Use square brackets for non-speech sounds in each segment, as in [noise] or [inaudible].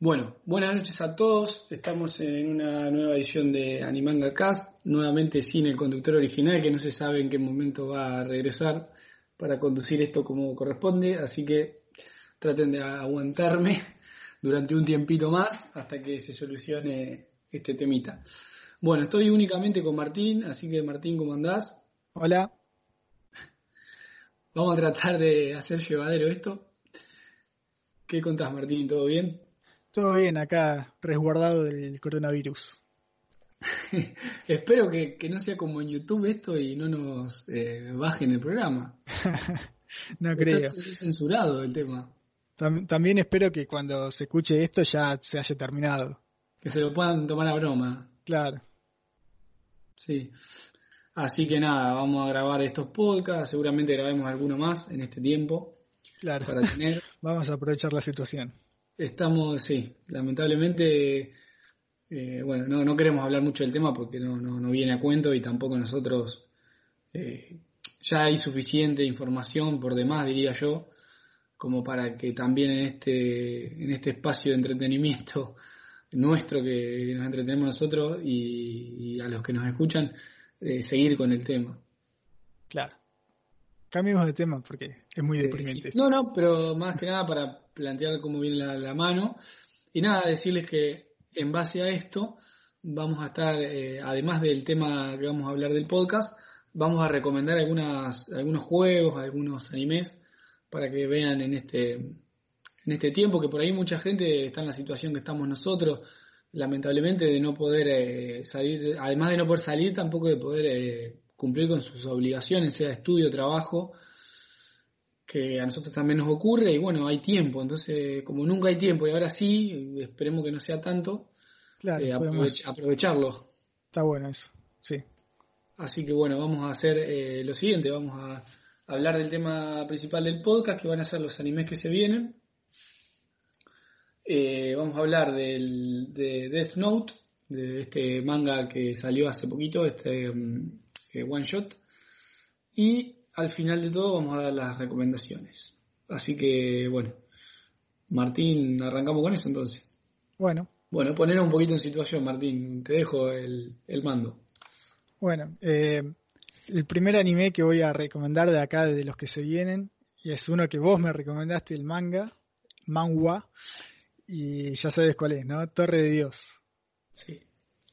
Bueno, buenas noches a todos. Estamos en una nueva edición de Animanga Cast, nuevamente sin el conductor original, que no se sabe en qué momento va a regresar para conducir esto como corresponde, así que traten de aguantarme [laughs] durante un tiempito más hasta que se solucione este temita. Bueno, estoy únicamente con Martín, así que Martín, ¿cómo andás? Hola. Vamos a tratar de hacer llevadero esto. ¿Qué contás, Martín? ¿Todo bien? Todo bien, acá resguardado del coronavirus. [laughs] Espero que, no sea como en YouTube esto y no nos eh, bajen el programa. [laughs] no creo. Está censurado el tema. también espero que cuando se escuche esto ya se haya terminado. Que se lo puedan tomar a broma. Claro. Sí. Así que nada, vamos a grabar estos podcasts. Seguramente grabemos alguno más en este tiempo. Claro. Para tener. [laughs] vamos a aprovechar la situación. Estamos, sí, lamentablemente, eh, bueno, no, no, queremos hablar mucho del tema porque no, no, viene a cuento y tampoco nosotros, eh, ya hay suficiente información por demás, diría yo, como para que también en este, en este espacio de entretenimiento [laughs] nuestro que nos entretenemos nosotros y, a los que nos escuchan, eh, seguir con el tema. Claro. Cambiemos de tema porque es muy deprimente. No, no, pero más que nada para plantear cómo viene la, mano. Y nada, decirles que en base a esto vamos a estar, eh, además del tema que vamos a hablar del podcast, vamos a recomendar algunas, algunos juegos, algunos animes para que vean en este, en este tiempo, que por ahí mucha gente está en la situación que estamos nosotros, lamentablemente de no poder eh, salir, además de no poder salir, tampoco de poder eh, cumplir con sus obligaciones, sea estudio, trabajo, que a nosotros también nos ocurre y bueno, hay tiempo, entonces como nunca hay tiempo y ahora sí, esperemos que no sea tanto, eh, aprovecharlo. Está bueno eso, sí. Así que bueno, vamos a hacer eh, lo siguiente, vamos a hablar del tema principal del podcast, que van a ser los animes que se vienen. Eh, vamos a hablar del, de Death Note, de este manga que salió hace poquito, este um, one shot. Y al final de todo vamos a dar las recomendaciones. Así que, bueno, Martín, arrancamos con eso entonces. Bueno. Bueno, poner un poquito en situación, Martín. Te dejo el, mando. Bueno, eh, el primer anime que voy a recomendar de acá, de los que se vienen, y es uno que vos me recomendaste, el manga, Manhwa, y ya sabes cuál es, ¿no? Torre de Dios. Sí.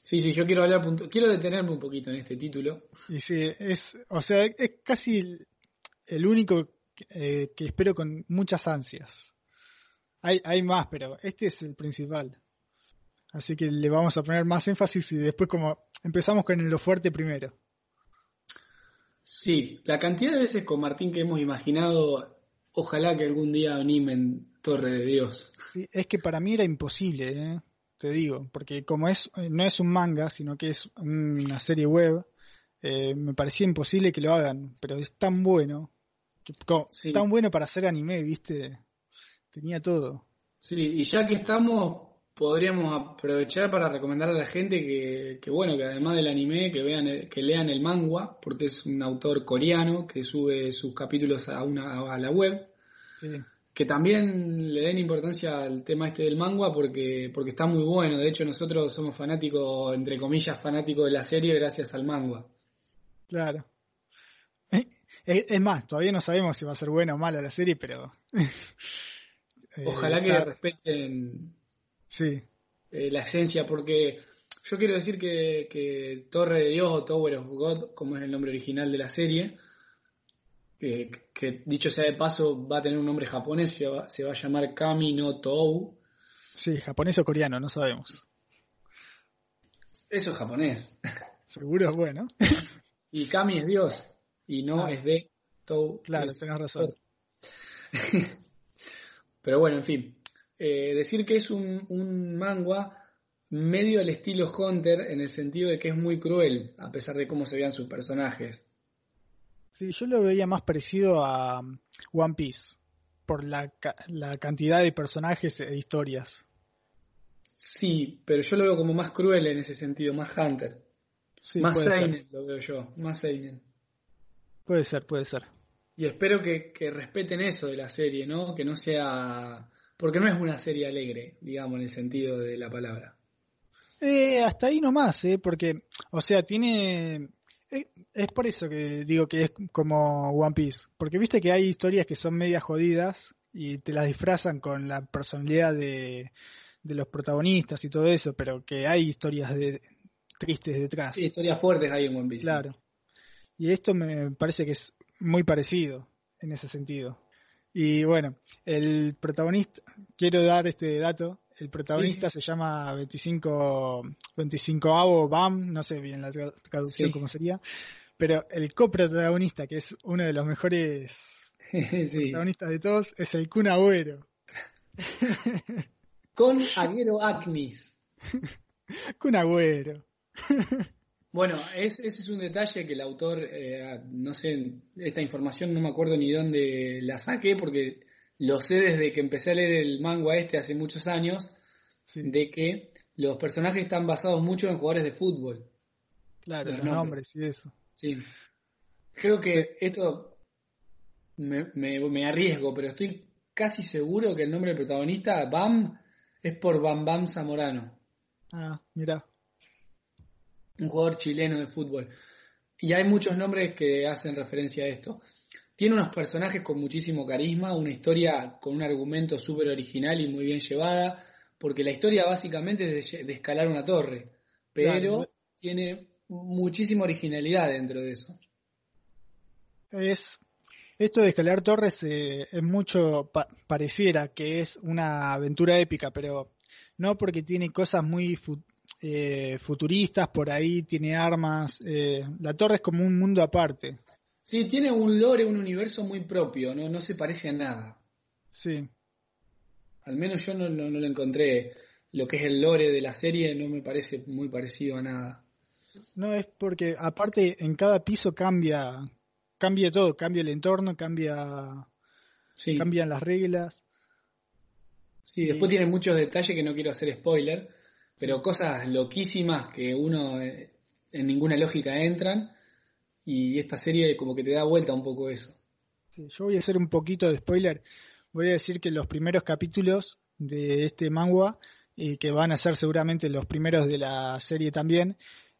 Sí, sí, yo quiero hablar, quiero detenerme un poquito en este título. Y sí, es, o sea, es casi el único eh, que espero con muchas ansias. Hay, hay más, pero este es el principal. Así que le vamos a poner más énfasis y después como empezamos con lo fuerte primero. Sí, la cantidad de veces con Martín que hemos imaginado, ojalá que algún día animen Torre de Dios. Sí, es que para mí era imposible, ¿eh? Te digo, porque como es no es un manga, sino que es una serie web, eh, me parecía imposible que lo hagan, pero es tan bueno, tan bueno para hacer anime, viste, tenía todo. Sí, y ya que estamos, podríamos aprovechar para recomendar a la gente que, que bueno, que además del anime, que vean, que lean el manga, porque es un autor coreano que sube sus capítulos a una a la web. Sí que también le den importancia al tema este del manga porque, porque está muy bueno. De hecho, nosotros somos fanáticos, entre comillas, fanáticos de la serie gracias al manga. Claro. Eh, eh, es más, todavía no sabemos si va a ser buena o mala la serie, pero... [laughs] Eh, Ojalá que respeten sí. la esencia, porque yo quiero decir que, que Torre de Dios o Tower of God, como es el nombre original de la serie, que, dicho sea de paso va a tener un nombre japonés, se va, se va a llamar Kami no Tou. Sí, japonés o coreano, no sabemos. Eso es japonés. Seguro es bueno. Y Kami es Dios, y no ah. es de Tou. Claro, tenés razón. [laughs] Pero bueno, en fin. eh, decir que es un, un manga medio al estilo Hunter en el sentido de que es muy cruel, a pesar de cómo se vean sus personajes. Sí, yo lo veía más parecido a um, One Piece, por la, la cantidad de personajes e historias. Sí, pero yo lo veo como más cruel en ese sentido, más Hunter. más Seinen lo veo yo, más Seinen. Puede ser, puede ser. Y espero que, que, respeten eso de la serie, ¿no? Que no sea... Porque no es una serie alegre, digamos, en el sentido de la palabra. Eh, hasta ahí nomás, ¿eh? Porque, o sea, tiene... Eh, es por eso que digo que es como One Piece. Porque viste que hay historias que son medias jodidas y te las disfrazan con la personalidad de, de los protagonistas y todo eso, pero que hay historias de, tristes detrás. Sí, historias fuertes hay en One Piece. Claro. Y esto me parece que es muy parecido en ese sentido. Y bueno, el protagonista, quiero dar este dato, el protagonista se llama 25, 25 avo BAM, no sé bien la traducción cómo sería, pero el coprotagonista, que es uno de los mejores [laughs] protagonistas de todos, es el Kun Agüero. [laughs] Con Agüero Acnis. [laughs] Kun Agüero. Bueno, ese es un detalle que el autor, eh, no sé, esta información no me acuerdo ni dónde la saqué porque lo sé desde que empecé a leer el manga este hace muchos años, de que los personajes están basados mucho en jugadores de fútbol. Claro, los, nombres. y eso. Sí. Creo que esto me, me, arriesgo, pero estoy casi seguro que el nombre del protagonista, Bam, es por Bam Bam Zamorano. Ah, mira un jugador chileno de fútbol. Y hay muchos nombres que hacen referencia a esto. Tiene unos personajes con muchísimo carisma, una historia con un argumento súper original y muy bien llevada, porque la historia básicamente es de, escalar una torre, pero tiene muchísima originalidad dentro de eso. Es esto de escalar torres eh, es mucho pareciera que es una aventura épica, pero no porque tiene cosas muy eh, futuristas por ahí, tiene armas. Eh, la torre es como un mundo aparte. Sí, tiene un lore, un universo muy propio, no, no se parece a nada. Sí. Al menos yo no, no, lo encontré. Lo que es el lore de la serie no me parece muy parecido a nada. No, es porque aparte en cada piso cambia, cambia todo, cambia el entorno, cambia, sí. cambian las reglas. Sí, después tiene muchos detalles que no quiero hacer spoiler, pero cosas loquísimas que uno eh, en ninguna lógica entran y esta serie como que te da vuelta un poco eso. yo voy a hacer un poquito de spoiler. Voy a decir que los primeros capítulos de este manga, y que van a ser seguramente los primeros de la serie también,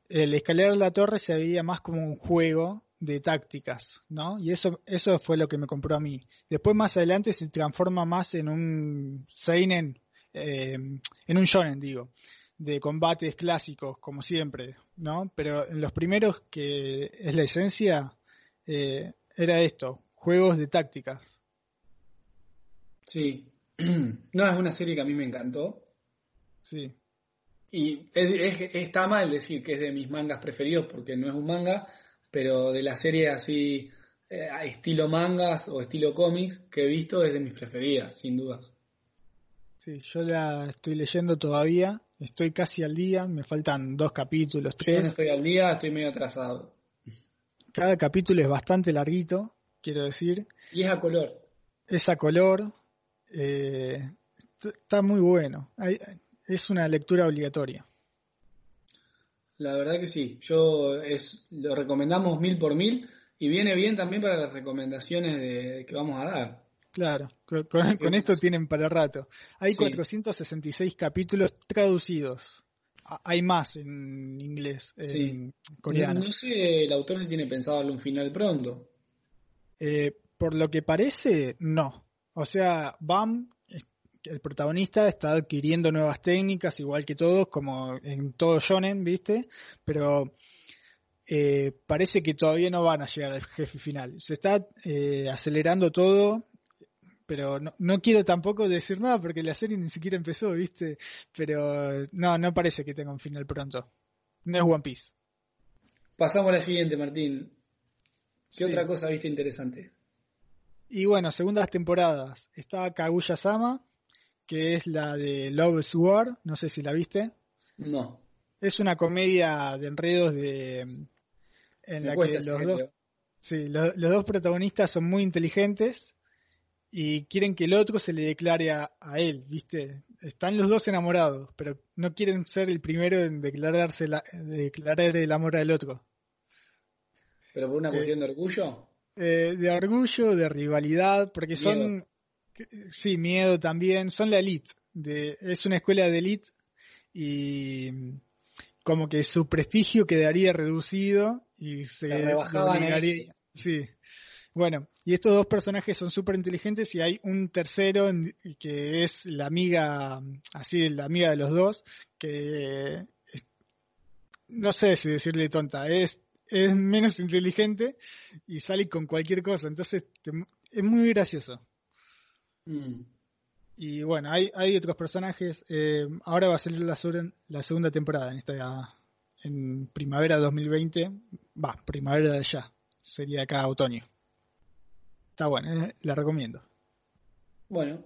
el escalar la torre se veía más como un juego de tácticas, ¿no? Y eso, eso fue lo que me compró a mí. Después más adelante se transforma más en un seinen, eh, en un shonen, digo de combates clásicos, como siempre, ¿no? Pero en los primeros, que es la esencia, eh, era esto, juegos de tácticas. Sí, [clears throat] no, es una serie que a mí me encantó. Sí. Y está mal decir que es de mis mangas preferidos porque no es un manga, pero de la serie así, eh, estilo mangas o estilo cómics que he visto es de mis preferidas, sin dudas. Sí, yo la estoy leyendo todavía Estoy casi al día, me faltan dos capítulos, tres. Yo no estoy al día, estoy medio atrasado. Cada capítulo es bastante larguito, quiero decir. Y es a color. Es a color. Eh, está muy bueno. es una lectura obligatoria. La verdad que sí. Yo es, lo recomendamos mil por mil y viene bien también para las recomendaciones de, que vamos a dar. Claro, con, esto tienen para rato. Hay 466 capítulos traducidos. Hay más en inglés, en coreano. No, sé, el autor si tiene pensado darle un final pronto. Eh, por lo que parece, no. O sea, Bam, el protagonista, está adquiriendo nuevas técnicas, igual que todos, como en todo shonen, ¿viste? Pero eh, parece que todavía no van a llegar al jefe final. Se está eh, acelerando todo pero no, no, quiero tampoco decir nada porque la serie ni siquiera empezó, ¿viste? Pero no, no parece que tenga un final pronto. No es One Piece. Pasamos a la siguiente, Martín. ¿Qué otra cosa viste interesante? Y bueno, segundas temporadas. Está Kaguya Sama, que es la de Love War, no sé si la viste. No. Es una comedia de enredos de en Me la que los dos, sí, lo- los dos protagonistas son muy inteligentes y quieren que el otro se le declare a, a él, ¿viste? Están los dos enamorados, pero no quieren ser el primero en declararse la- declarar el amor al otro. ¿Pero por una Eh, cuestión de orgullo? Eh, de orgullo, de rivalidad, porque son, Miedo. sí, miedo también, son la elite, de, es una escuela de elite y como que su prestigio quedaría reducido y se, Se rebajaban. Sí. Bueno, y estos dos personajes son súper inteligentes y hay un tercero en- que es la amiga, así, la amiga de los dos, que es- no sé si decirle tonta, es, es menos inteligente y sale con cualquier cosa, entonces te- es muy gracioso. Mm. Y bueno, hay, hay otros personajes, eh, ahora va a salir la, la segunda temporada en esta en primavera 2020, va, primavera de allá, sería acá otoño. Está bueno, eh, la recomiendo. Bueno,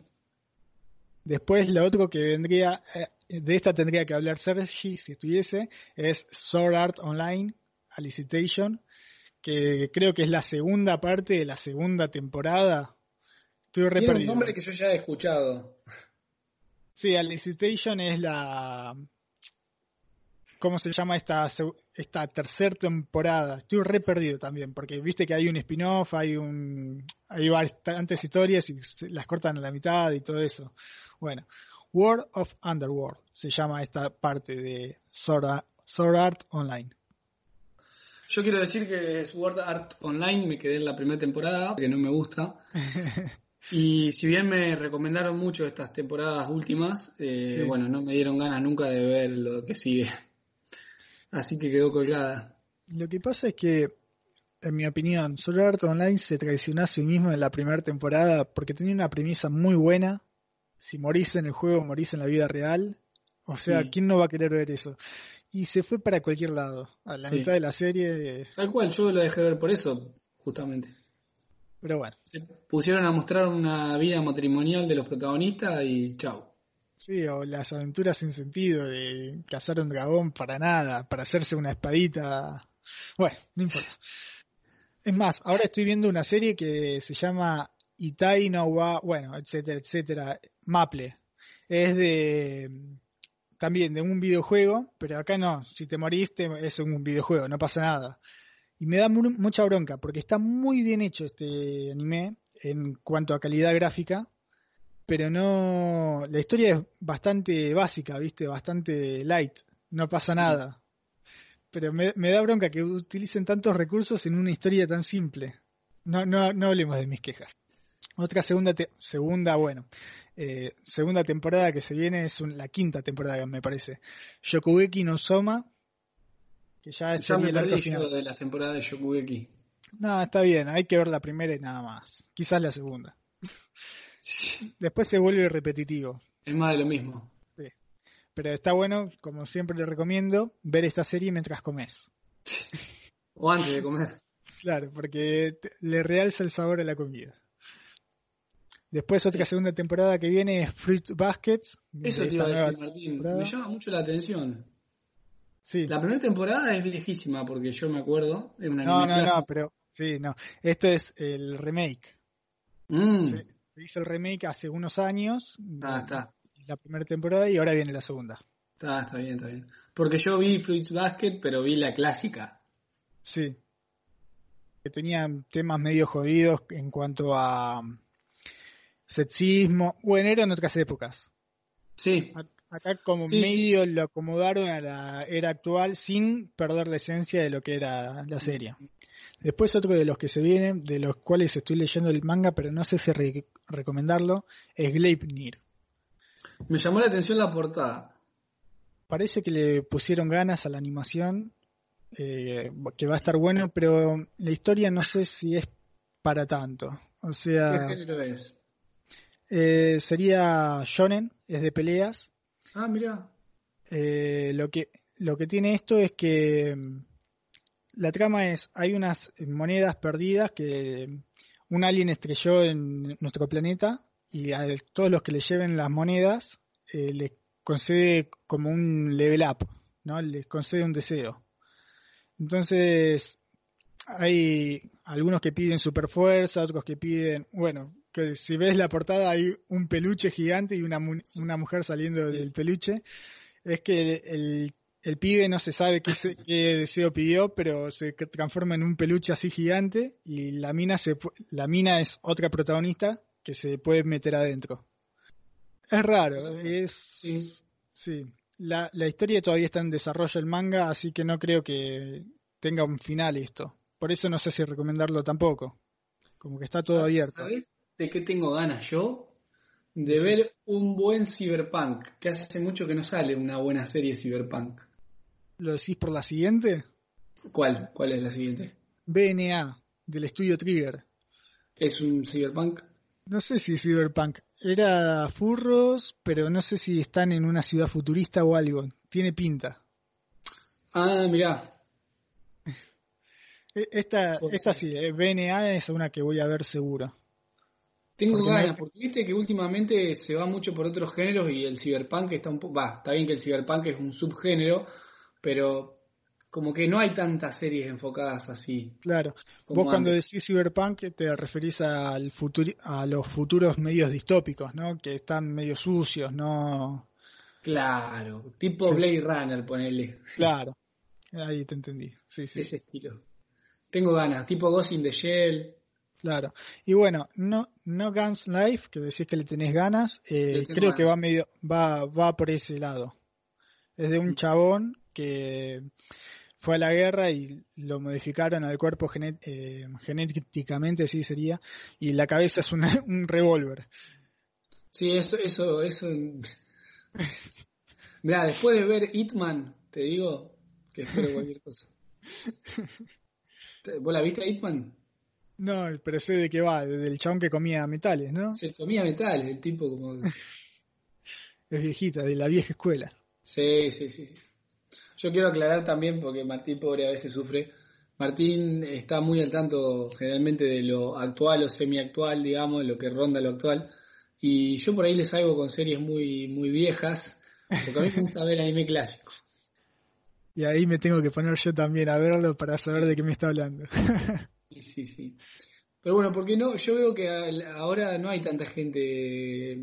Después lo otro que vendría, eh, de esta tendría que hablar Sergi si estuviese, es Sword Art Online, Alicitation, que creo que es la segunda parte de la segunda temporada. Estoy tiene un nombre que yo ya he escuchado. Sí, Alicitation es la... ¿Cómo se llama esta, esta tercera temporada? Estoy re perdido también, porque viste que hay un spin-off, hay un hay bastantes historias y las cortan a la mitad y todo eso. Bueno, World of Underworld se llama esta parte de Sword Art, Sword Art Online. Yo quiero decir que Sword Art Online me quedé en la primera temporada, que no me gusta. [laughs] Y si bien me recomendaron mucho estas temporadas últimas, eh, Sí. bueno, no me dieron ganas nunca de ver lo que sigue. Así que quedó colgada. Lo que pasa es que, en mi opinión, Sword Art Online se traicionó a sí mismo en la primera temporada porque tenía una premisa muy buena. Si morís en el juego, morís en la vida real. O sea, Sí. ¿quién no va a querer ver eso? Y se fue para cualquier lado. A la Sí. mitad de la serie. Tal cual, yo lo dejé ver por eso, justamente. Pero bueno, Se pusieron a mostrar una vida matrimonial de los protagonistas y chau. Sí, o las aventuras sin sentido de cazar un dragón para nada, para hacerse una espadita. Bueno, no importa. Es más, ahora estoy viendo una serie que se llama Itai no wa, bueno, etcétera, etcétera, Maple. Es de también de un videojuego, pero acá no, si te moriste es un videojuego, no pasa nada. Y me da mu- mucha bronca porque está muy bien hecho este anime en cuanto a calidad gráfica, pero no la historia es bastante básica, ¿viste? Bastante light, no pasa Sí. nada. Pero me, me da bronca que utilicen tantos recursos en una historia tan simple. No, no, no hablemos de mis quejas. Otra segunda, te- segunda, bueno, eh, segunda temporada que se viene es un- la quinta temporada, me parece. Shokugeki no Soma, que ya me el arco final. de la temporada de Shokugeki. No, está bien, hay que ver la primera y nada más. Quizás la segunda. Después se vuelve repetitivo. Es más de lo mismo. Pero está bueno, como siempre le recomiendo, ver esta serie mientras comes. O antes de comer. Claro, porque le realza el sabor a la comida. Después otra segunda temporada que viene es Fruit Baskets. Eso te iba a decir, Martín. temporada. Me llama mucho la atención. Sí. La primera temporada es viejísima porque yo me acuerdo. Una No, no, no, clásico. pero sí, no. Esto es el remake. Mm. Se, hizo el remake hace unos años, Ah, está. la primera temporada y ahora viene la segunda. Está, está bien, está bien. Porque yo vi Fruits Basket, pero vi la clásica. Sí. Que tenían temas medio jodidos en cuanto a um, sexismo. Bueno, eran otras épocas. Sí, Acá como Sí. medio lo acomodaron a la era actual sin perder la esencia de lo que era la serie. Después otro de los que se vienen, de los cuales estoy leyendo el manga, pero no sé si re- recomendarlo, es Gleipnir. me llamó la atención la portada. Parece que le pusieron ganas a la animación, eh, que va a estar bueno, pero la historia no sé si es para tanto. O ¿Qué sea, género es? eh, sería shonen, es de peleas. Ah, mira. Eh, lo que lo que tiene esto es que mm, la trama es hay unas monedas perdidas que un alien estrelló en nuestro planeta y a todos los que le lleven las monedas eh, les concede como un level up, ¿no? Les concede un deseo. Entonces, hay algunos que piden super fuerza, otros que piden, bueno, que si ves la portada hay un peluche gigante y una, una mujer saliendo del peluche. Es que el, el pibe no se sabe qué, qué, deseo pidió, pero se transforma en un peluche así gigante y la mina, se, la mina es otra protagonista que se puede meter adentro. Es raro, es... Sí. Sí. La, la historia todavía está en desarrollo el manga, así que no creo que tenga un final esto. Por eso no sé si recomendarlo tampoco. Como que está todo abierto. ¿Sabes de qué tengo ganas yo? De ver un buen cyberpunk, que hace mucho que no sale una buena serie cyberpunk. ¿Lo decís por la siguiente? ¿Cuál? ¿Cuál es la siguiente? BNA, del estudio Trigger. ¿Es un cyberpunk? No sé si es cyberpunk. Era furros, pero no sé si están en una ciudad futurista o algo. Tiene pinta. Ah, mirá. E, esta, esta sí, eh, BNA es una que voy a ver seguro. Tengo porque ganas, porque viste que últimamente se va mucho por otros géneros y el cyberpunk está un poco... Va, está bien que el cyberpunk es un subgénero, pero como que no hay tantas series enfocadas así. Claro. Vos cuando decís cyberpunk te referís al futuro, a los futuros medios distópicos, ¿no? Que están medio sucios, ¿no? Claro, tipo Blade Runner, ponele. Claro, ahí te entendí. Sí, sí. Ese estilo. Tengo ganas, tipo Ghost in the Shell. Claro. Y bueno, no, no Guns Life, que decís que le tenés ganas, eh, creo ganas. que va medio, va, va por ese lado. Es de un chabón que fue a la guerra y lo modificaron al cuerpo genet eh, genéticamente, sí sería, y la cabeza es una, [laughs] un revólver. Sí, eso, eso, eso. [laughs] Mira, después de ver Hitman, te digo que espero cualquier cosa. [laughs] ¿Vos la viste a Hitman? No, pero sé de qué va, del chabón que comía metales, ¿no? Se comía metales, el tipo como... es viejita, de la vieja escuela. Sí, sí, sí. Yo quiero aclarar también, porque Martín, pobre, a veces sufre. Martín está muy al tanto generalmente de lo actual o semiactual, digamos, lo que ronda lo actual. Y yo por ahí le salgo con series muy, muy viejas, porque a mí me gusta ver anime clásico. Y ahí me tengo que poner yo también a verlo para saber sí. de qué me está hablando. [laughs] sí, sí, sí. Pero bueno, porque no, yo veo que ahora no hay tanta gente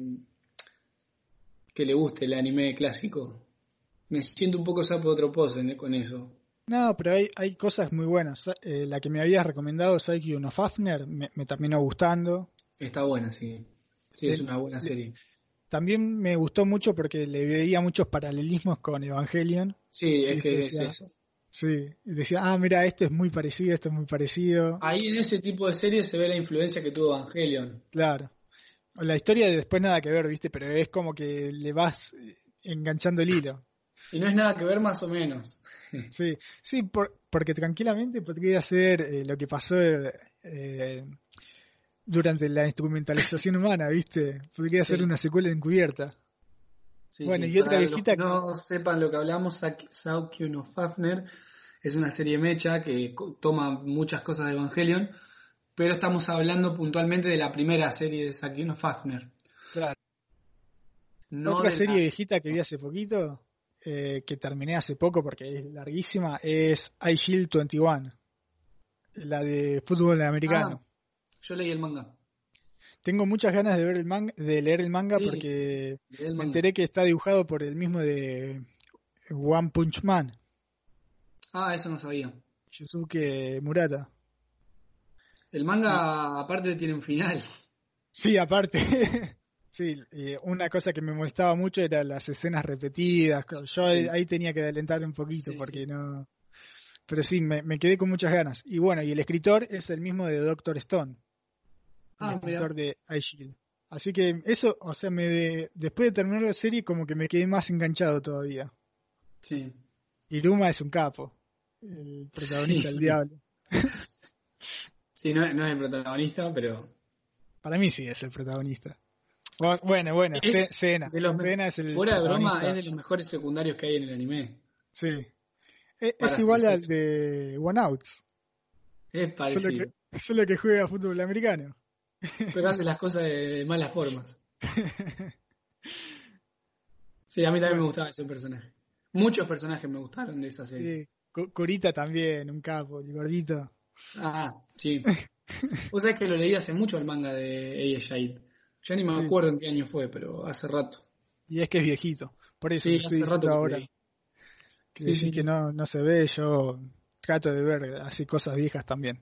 que le guste el anime clásico me siento un poco sapo de otro pozo con eso. No, pero hay, hay cosas muy buenas. Eh, la que me habías recomendado, Psyche no Fafner, me, me, terminó gustando. Está buena, sí. Sí, es una buena serie. También me gustó mucho porque le veía muchos paralelismos con Evangelion. Sí, es que decía, es eso. Sí, decía, ah, mira, esto es muy parecido, esto es muy parecido. Ahí en ese tipo de series se ve la influencia que tuvo Evangelion. Claro. La historia de después nada que ver, ¿viste? Pero es como que le vas enganchando el hilo. Y no es nada que ver más o menos. [laughs] Sí, sí, por, porque tranquilamente podría ser eh, lo que pasó eh, durante la instrumentalización [laughs] humana, ¿viste? Podría sí. ser una secuela encubierta. Sí, bueno, sí. y otra viejita que no sepan lo que hablamos, Saukyo no Fafner es una serie mecha que toma muchas cosas de Evangelion, pero estamos hablando puntualmente de la primera serie de Saukyo no Fafner. Claro. No otra serie la... viejita que vi hace poquito eh, que terminé hace poco porque es larguísima, es iShield 21, la de fútbol americano. Ah, yo leí el manga. Tengo muchas ganas de ver el manga, de leer el manga sí, porque el manga. me enteré que está dibujado por el mismo de One Punch Man. Ah, eso no sabía. Yusuke Murata. El manga ah. aparte tiene un final. Sí, aparte. [laughs] Sí, y una cosa que me molestaba mucho era las escenas repetidas. Yo sí. ahí tenía que adelantar un poquito sí, porque sí. no. Pero sí, me, me, quedé con muchas ganas. Y bueno, y el escritor es el mismo de Doctor Stone. Ah, el escritor mira. de iShield. Así que eso, o sea, me de, después de terminar la serie, como que me quedé más enganchado todavía. Sí. Y Luma es un capo. El protagonista, el diablo. [laughs] sí, no, no es el protagonista, pero. Para mí sí es el protagonista. Bueno, bueno, es. De los es el fuera de broma, es de los mejores secundarios que hay en el anime. Sí. Es, es igual al de One Out. Es parecido. Solo que, que juega fútbol americano. pero hace las cosas de, malas formas. Sí, a mí también me gustaba ese personaje. Muchos personajes me gustaron de esa serie. Sí, Corita también, un capo, el gordito. Ah, sí. [laughs] Vos sabés que lo leí hace mucho el manga de Ella Shade. Ya ni me acuerdo en qué año fue, pero hace rato. Y es que es viejito. Por eso sí, hace rato ahora. Que sí, que no, no se ve, yo trato de ver así cosas viejas también.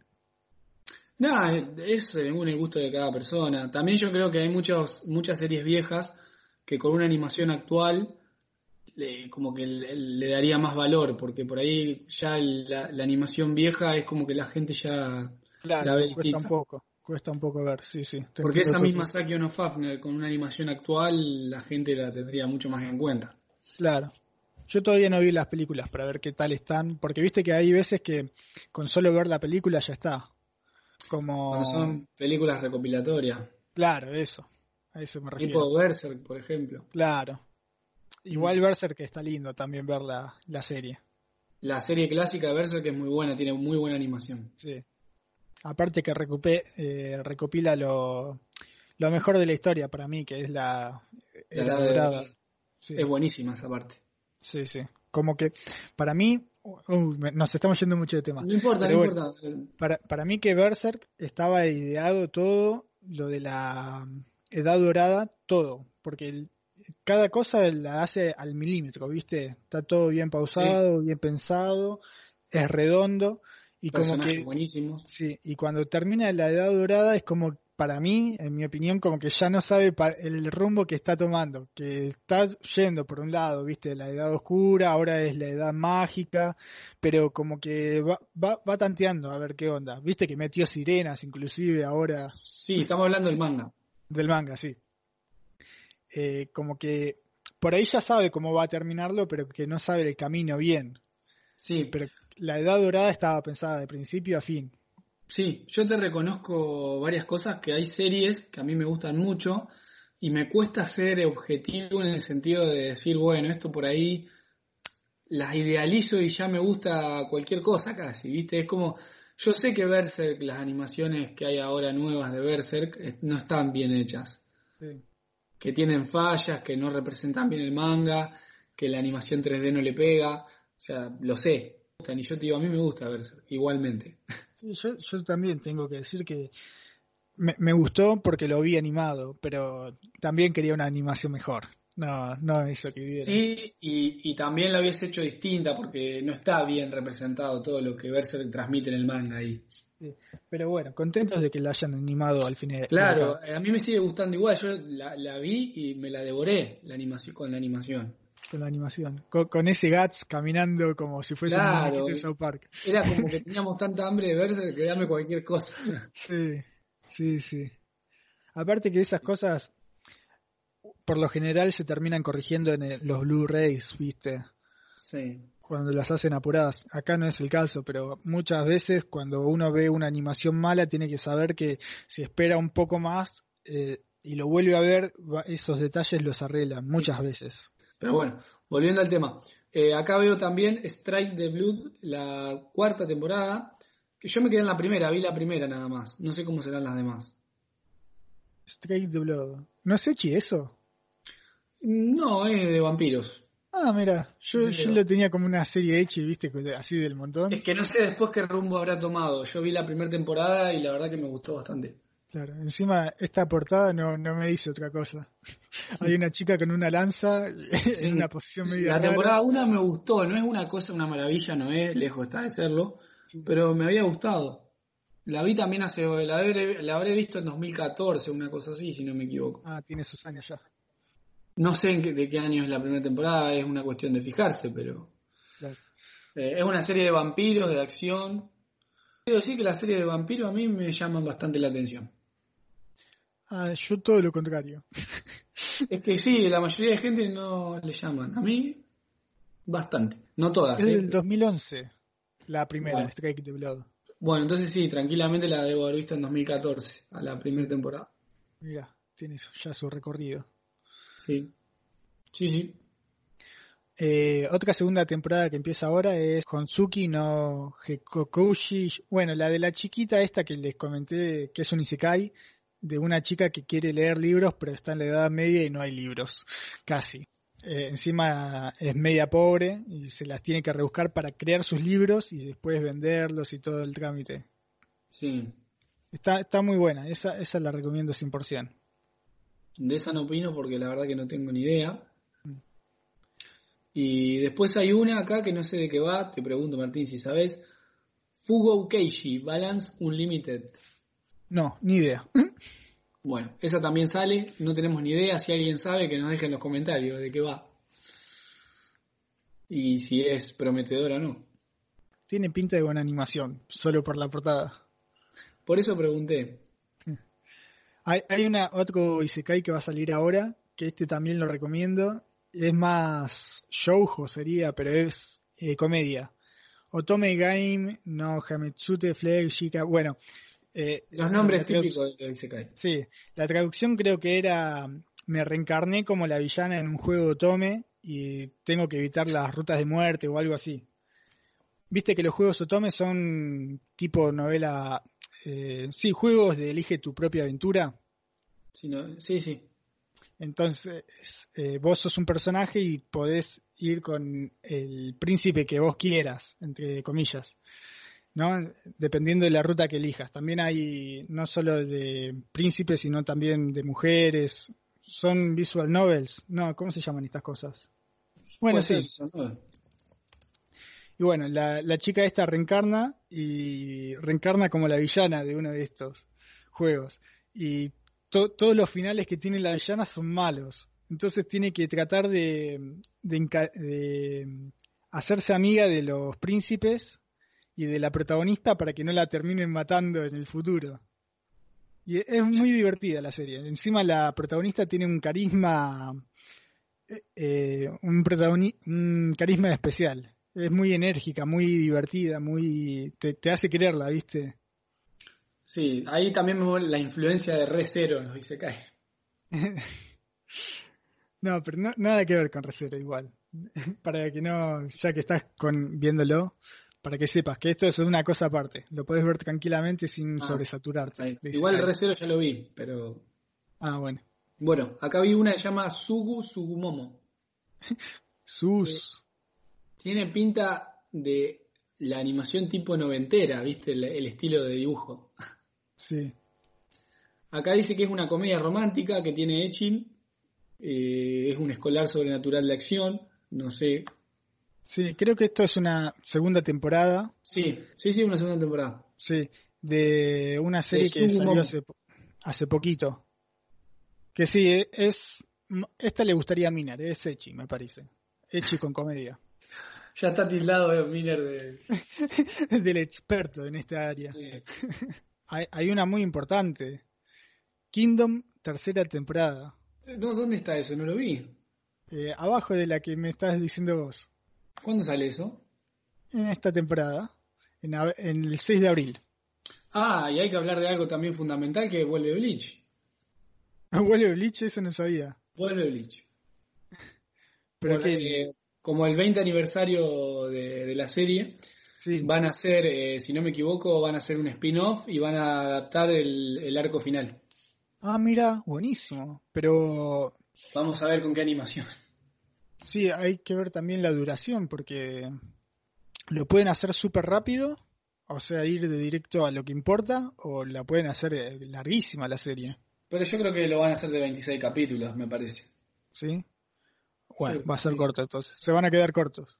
No, es según el gusto de cada persona. También yo creo que hay muchos, muchas series viejas que con una animación actual le, como que le, daría más valor, porque por ahí ya la, animación vieja es como que la gente ya la ve cuesta un poco, cuesta un poco ver, sí, sí. Porque esa misma Saki no Fafner con una animación actual la gente la tendría mucho más en cuenta. Claro. Yo todavía no vi las películas para ver qué tal están, porque viste que hay veces que con solo ver la película ya está. Como... Cuando son películas recopilatorias. Claro, eso. A eso me refiero. Tipo Berserk, por ejemplo. Claro. Igual Berserk está lindo también ver la, la serie. La serie clásica de Berserk es muy buena, tiene muy buena animación. Sí. Aparte que eh, recopila lo, lo mejor de la historia para mí, que es la, la, Es buenísima esa parte. Sí, sí. Como que para mí, uh, nos estamos yendo mucho de tema. No importa, no importa. Para, para mí que Berserk estaba ideado todo, lo de la edad dorada, todo. Porque cada cosa la hace al milímetro, ¿viste? Está todo bien pausado, bien pensado, es redondo. Y como que, buenísimos. Sí, y cuando termina la edad dorada es como para mí, en mi opinión, como que ya no sabe el rumbo que está tomando, que está yendo por un lado, viste, la edad oscura, ahora es la edad mágica, pero como que va, va, va tanteando a ver qué onda, viste que metió sirenas inclusive ahora. Sí, estamos hablando del manga. Del manga, sí. Eh, como que por ahí ya sabe cómo va a terminarlo, pero que no sabe el camino bien. Sí. Pero la edad dorada estaba pensada de principio a fin. Sí, yo te reconozco varias cosas, que hay series que a mí me gustan mucho y me cuesta ser objetivo en el sentido de decir, bueno, esto por ahí las idealizo y ya me gusta cualquier cosa casi, ¿viste? Es como, yo sé que Berserk, las animaciones que hay ahora nuevas de Berserk, no están bien hechas. Que tienen fallas, que no representan bien el manga, que la animación 3D no le pega. O sea, lo sé. Y yo te digo, a mí me gusta Berserk, igualmente. [laughs] yo, yo también tengo que decir que me, me, gustó porque lo vi animado, pero también quería una animación mejor. No, no eso que viera. Sí, y, y también la hubiese hecho distinta porque no está bien representado todo lo que Berserk transmite en el manga ahí. Pero bueno, contentos de que la hayan animado al final. Claro, a mí me sigue gustando igual. Yo la, la, vi y me la devoré la animación, con la animación. Con la animación. Con, ese Gats caminando como si fuese un South Park. Era como que [laughs] teníamos tanta hambre de verse que dame cualquier cosa. Sí, sí, sí. Aparte que esas cosas por lo general se terminan corrigiendo en los Blu-rays, ¿viste? Sí. Cuando las hacen apuradas. Acá no es el caso, pero muchas veces cuando uno ve una animación mala tiene que saber que si espera un poco más eh, y lo vuelve a ver, esos detalles los arreglan muchas veces. Pero bueno, volviendo al tema. Eh, acá veo también Strike the Blood, la cuarta temporada, que yo me quedé en la primera, vi la primera nada más. No sé cómo serán las demás. Strike the Blood. ¿No es Echi eso? No, es de vampiros. Ah, mira, yo, lo tenía como una serie hecha, viste, así del montón. Es que no sé después qué rumbo habrá tomado. Yo vi la primera temporada y la verdad que me gustó bastante. Claro, encima esta portada no, no me dice otra cosa. Hay una chica con una lanza [laughs] en una posición medio. La temporada 1 me gustó, no es una cosa, una maravilla, no es, lejos está de serlo, pero me había gustado. La vi también hace, la habré, la habré visto en 2014, una cosa así, si no me equivoco. Ah, tiene sus años ya. No sé de qué año es la primera temporada, es una cuestión de fijarse, pero eh, es una serie de vampiros, de acción. Quiero decir que las series de vampiros a mí me llaman bastante la atención. Ah, yo todo lo contrario. [laughs] es que sí, la mayoría de gente no le llaman. A mí, bastante. No todas. Es del 2011, ¿eh? la primera, Strike the Blood. Bueno, entonces sí, tranquilamente la debo haber visto en 2014, a la primera temporada. Mira, tiene ya su recorrido. Sí, sí, sí. Eh, otra segunda temporada que empieza ahora es Konsuki no Hekokoushi. Bueno, la de la chiquita esta que les comenté que es un Isekai. De una chica que quiere leer libros, pero está en la edad media y no hay libros, casi. Eh, encima es media pobre y se las tiene que rebuscar para crear sus libros y después venderlos y todo el trámite. Sí. Está, está muy buena, esa, esa la recomiendo 100%. De esa no opino porque la verdad que no tengo ni idea. Y después hay una acá que no sé de qué va, te pregunto Martín si sabes. Fugo Keishi, Balance Unlimited. No, ni idea. Bueno, esa también sale, no tenemos ni idea, si alguien sabe que nos deje en los comentarios de qué va. Y si es prometedora o no. Tiene pinta de buena animación, solo por la portada. Por eso pregunté. [laughs] Hay, hay una otro Isekai que va a salir ahora, que este también lo recomiendo. Es más shoujo sería, pero es eh, comedia. Otome Game no Hametsute Flag Shika. Bueno, eh, Los nombres típicos del Isekai. Sí, la traducción creo que era me reencarné como la villana en un juego de Otome y tengo que evitar las rutas de muerte o algo así. Viste que los juegos Otome son tipo novela, eh, sí, juegos de elige tu propia aventura. No- sí, sí. Entonces, eh, vos sos un personaje y podés ir con el príncipe que vos quieras, entre comillas, ¿no? Dependiendo de la ruta que elijas. También hay no solo de príncipes, sino también de mujeres. Son visual novels, ¿no? ¿Cómo se llaman estas cosas? Bueno, sí. ser eso, ¿no? Y bueno, la, la chica esta reencarna y reencarna como la villana de uno de estos juegos. Y to- todos los finales que tiene la villana son malos. Entonces tiene que tratar de, de hacerse amiga de los príncipes y de la protagonista para que no la terminen matando en el futuro. Y es muy divertida la serie. Encima la protagonista tiene un carisma, eh, eh, un, protagoni- un carisma especial. Es muy enérgica, muy divertida, muy te, te hace quererla, ¿viste? Sí, ahí también me la influencia de Re Zero en los Isekai. [laughs] No, pero no- nada que ver con Recero igual. [laughs] Para que no, ya que estás con, viéndolo, para que sepas que esto es una cosa aparte. Lo puedes ver tranquilamente sin Ah, sobresaturarte. Igual Isekai. Re Zero ya lo vi, pero... Ah, bueno. Bueno, acá vi una que se llama Sugu Sugumomo. [laughs] Sus. Tiene pinta de la animación tipo noventera, ¿viste? El, el estilo de dibujo. Sí. Acá dice que es una comedia romántica que tiene Echin. eh, es un escolar sobrenatural de acción. No sé. Sí, creo que esto es una segunda temporada. Sí, sí, sí, una segunda temporada. Sí, de una serie que salió hace, hace poquito. Que sí, e- es. Esta le gustaría a Minar, es Echi, me parece. Echi con comedia. [laughs] Ya está tildado eh, Miller de. [laughs] Del experto en esta área. sí. [laughs] Hay, hay una muy importante. Kingdom, tercera temporada. No, ¿dónde está eso? No lo vi. Eh, abajo de la que me estás diciendo vos. ¿Cuándo sale eso? En esta temporada. En, el 6 de abril. Ah, y hay que hablar de algo también fundamental que vuelve Bleach. [laughs] Vuelve Bleach, eso no sabía. Vuelve Bleach. [laughs] Pero Por, que, eh, como el 20 aniversario de, de la serie, sí. van a hacer, eh, si no me equivoco, van a hacer un spin-off y van a adaptar el, el arco final. Ah, mira, buenísimo. Pero Vamos a ver con qué animación. Sí, hay que ver también la duración, porque lo pueden hacer súper rápido, o sea, ir de directo a lo que importa, o la pueden hacer eh, larguísima la serie. Pero yo creo que lo van a hacer de 26 capítulos, me parece. ¿Sí? Bueno, Sí, va a ser sí. corto entonces. Se van a quedar cortos.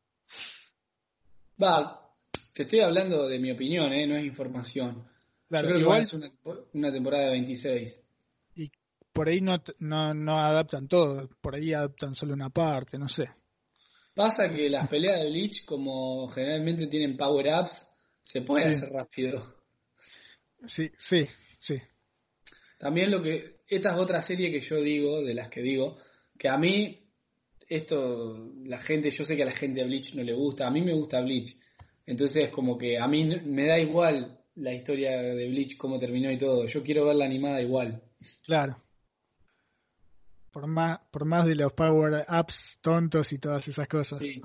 Va, te estoy hablando de mi opinión, ¿eh? no es información. Claro, yo creo que igual van a hacer una, tempo- una temporada de 26. Por ahí no, no, no adaptan todo, por ahí adaptan solo una parte, no sé. Pasa que las peleas de Bleach, como generalmente tienen power-ups, se puede Sí. hacer rápido. Sí, sí, sí. También lo que, esta es otra serie que yo digo, de las que digo, que a mí, esto, la gente, yo sé que a la gente de Bleach no le gusta, a mí me gusta Bleach. Entonces, como que a mí me da igual la historia de Bleach, cómo terminó y todo. Yo quiero verla animada igual. Claro. Por más, por más de los power ups tontos y todas esas cosas. Sí.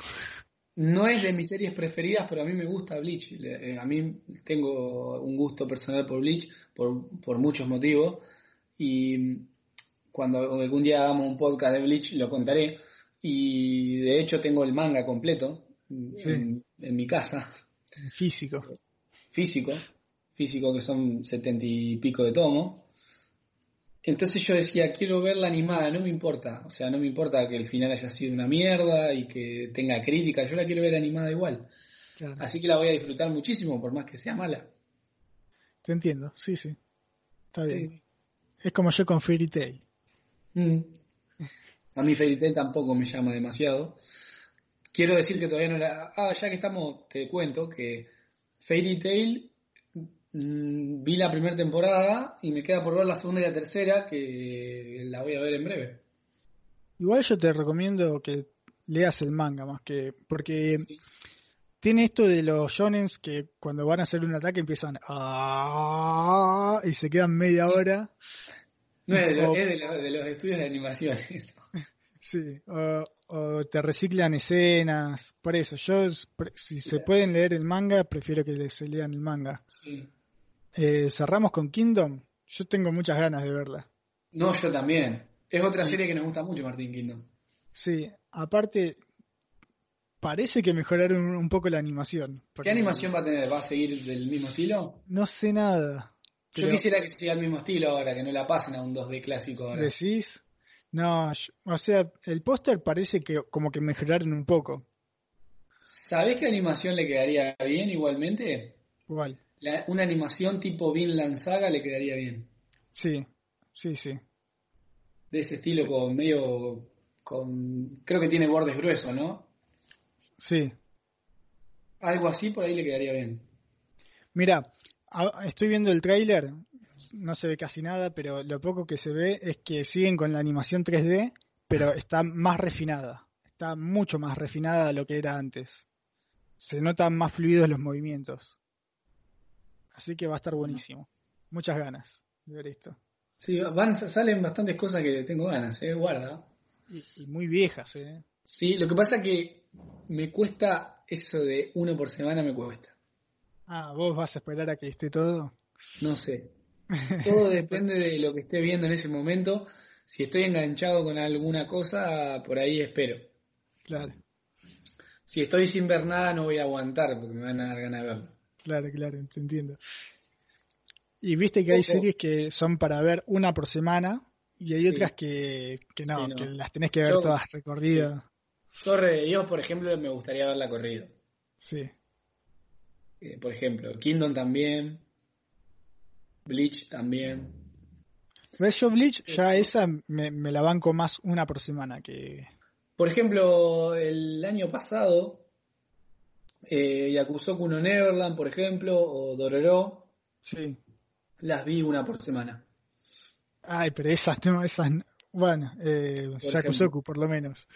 No es de mis series preferidas, pero a mí me gusta Bleach. Le- eh, A mí tengo un gusto personal por Bleach por, por muchos motivos. Y cuando algún día hagamos un podcast de Bleach lo contaré. Y de hecho tengo el manga completo en, mi casa. Físico. Físico. Físico que son setenta y pico de tomo. Entonces yo decía, quiero ver la animada, no me importa. O sea, no me importa que el final haya sido una mierda y que tenga crítica. Yo la quiero ver animada igual. Así que la voy a disfrutar muchísimo, por más que sea mala. Te entiendo, sí, sí. Está bien. Es como yo con Fairy Tail. Mm. A mí Fairy Tail tampoco me llama demasiado. Quiero decir que todavía no la... Ah, ya que estamos, te cuento que Fairy Tail mm, vi la primera temporada y me queda por ver la segunda y la tercera que la voy a ver en breve. Igual yo te recomiendo que leas el manga más que... Porque tiene esto de los shonens que cuando van a hacer un ataque empiezan a... y se quedan media hora. No, es, de, los estudios de animación [laughs] eso. Sí, o, te reciclan escenas, por eso, yo si se pueden leer el manga, prefiero que se lean el manga. Sí. Eh, cerramos con Kingdom, yo tengo muchas ganas de verla. No, yo también. Es otra serie que nos gusta mucho, Martín Kingdom. Sí, aparte, parece que mejoraron un poco la animación. ¿Qué animación va a tener? ¿Va a seguir del mismo estilo? No sé nada. Yo quisiera que siga el mismo estilo ahora, que no la pasen a un 2D clásico ahora. ¿Decís? No, o sea, el póster parece que como que mejoraron un poco. ¿Sabés qué animación le quedaría bien igualmente? ¿Cuál? Una animación tipo Vinland Saga le quedaría bien. Sí, sí, sí. De ese estilo con medio... con Creo que tiene bordes gruesos, ¿no? Sí. Algo así por ahí le quedaría bien. Mira, estoy viendo el tráiler, no se ve casi nada, pero lo poco que se ve es que siguen con la animación 3D, pero está más refinada. Está mucho más refinada de lo que era antes. Se notan más fluidos los movimientos. Así que va a estar buenísimo. Muchas ganas de ver esto. Sí, van, salen bastantes cosas que tengo ganas, ¿eh? Guarda. Y, muy viejas, ¿eh? Sí, lo que pasa que me cuesta eso de uno por semana, me cuesta. Ah, ¿vos vas a esperar a que esté todo? No sé. [laughs] Todo depende de lo que esté viendo en ese momento. Si estoy enganchado con alguna cosa, por ahí espero. Claro. Si estoy sin ver nada, no voy a aguantar porque me van a dar ganas de verlo. Claro, claro, te entiendo. Y viste que hay series que son para ver una por semana y hay otras que, no, que las tenés que ver todas recorridas. Torre de Dios, por ejemplo, me gustaría verla corrido. Sí. Eh, por ejemplo, Kingdom también. Bleach también. ¿Ves? Yo Bleach ya esa me, la banco más una por semana que... Por ejemplo, el año pasado, eh, Yakusoku no Neverland, por ejemplo, o Dororo. Sí. Las vi una por semana. Ay, pero esas no, esas Bueno, eh, Yakusoku por lo menos.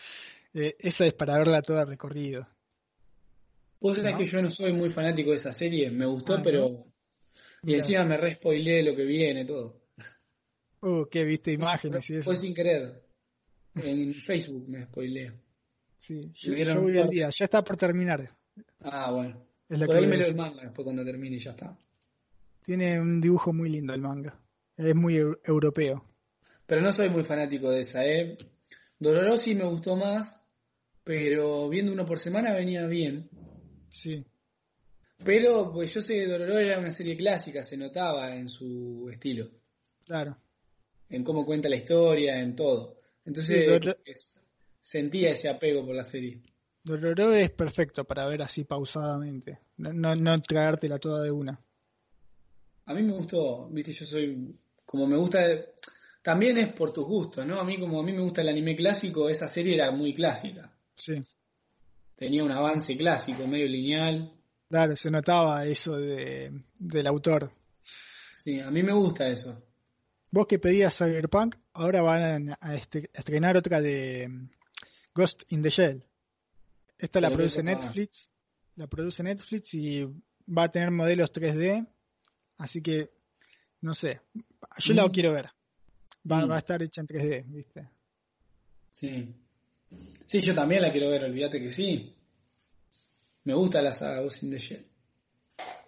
Eh, esa es para verla toda recorrido. Vos sabés que yo no soy muy fanático de esa serie, me gustó, ah, pero. Y encima me re lo que viene, todo. Uh, que viste imágenes y eso. Fue sin querer. En Facebook me spoileo. Sí, yo, voy al día, ya está por terminar. Ah, bueno. por ahí me leo el manga después cuando termine y ya está. Tiene un dibujo muy lindo el manga. Es muy europeo. Pero no soy muy fanático de esa, ¿eh? Dolorosi me gustó más, pero viendo uno por semana venía bien. Sí. Pero pues yo sé que Dororo era una serie clásica, se notaba en su estilo. Claro. En cómo cuenta la historia, en todo. Entonces sentía ese apego por la serie. Dororo es perfecto para ver así pausadamente, no, no, no traértela toda de una. A mí me gustó, viste, yo soy, como me gusta, también es por tus gustos, ¿no? A mí como a mí me gusta el anime clásico, esa serie era muy clásica. Sí tenía un avance clásico, medio lineal. Claro, se notaba eso de, del autor. Sí, a mí me gusta eso. Vos que pedías Cyberpunk, ahora van a, este, estrenar otra de mm, Ghost in the Shell. Esta la produce Netflix, la produce Netflix y va a tener modelos 3D, así que no sé, yo la mm. quiero ver. Va, mm. va a estar hecha en 3D, ¿viste? Sí. Sí, yo también la quiero ver, olvídate que sí. Me gusta la saga Ghost in the Shell.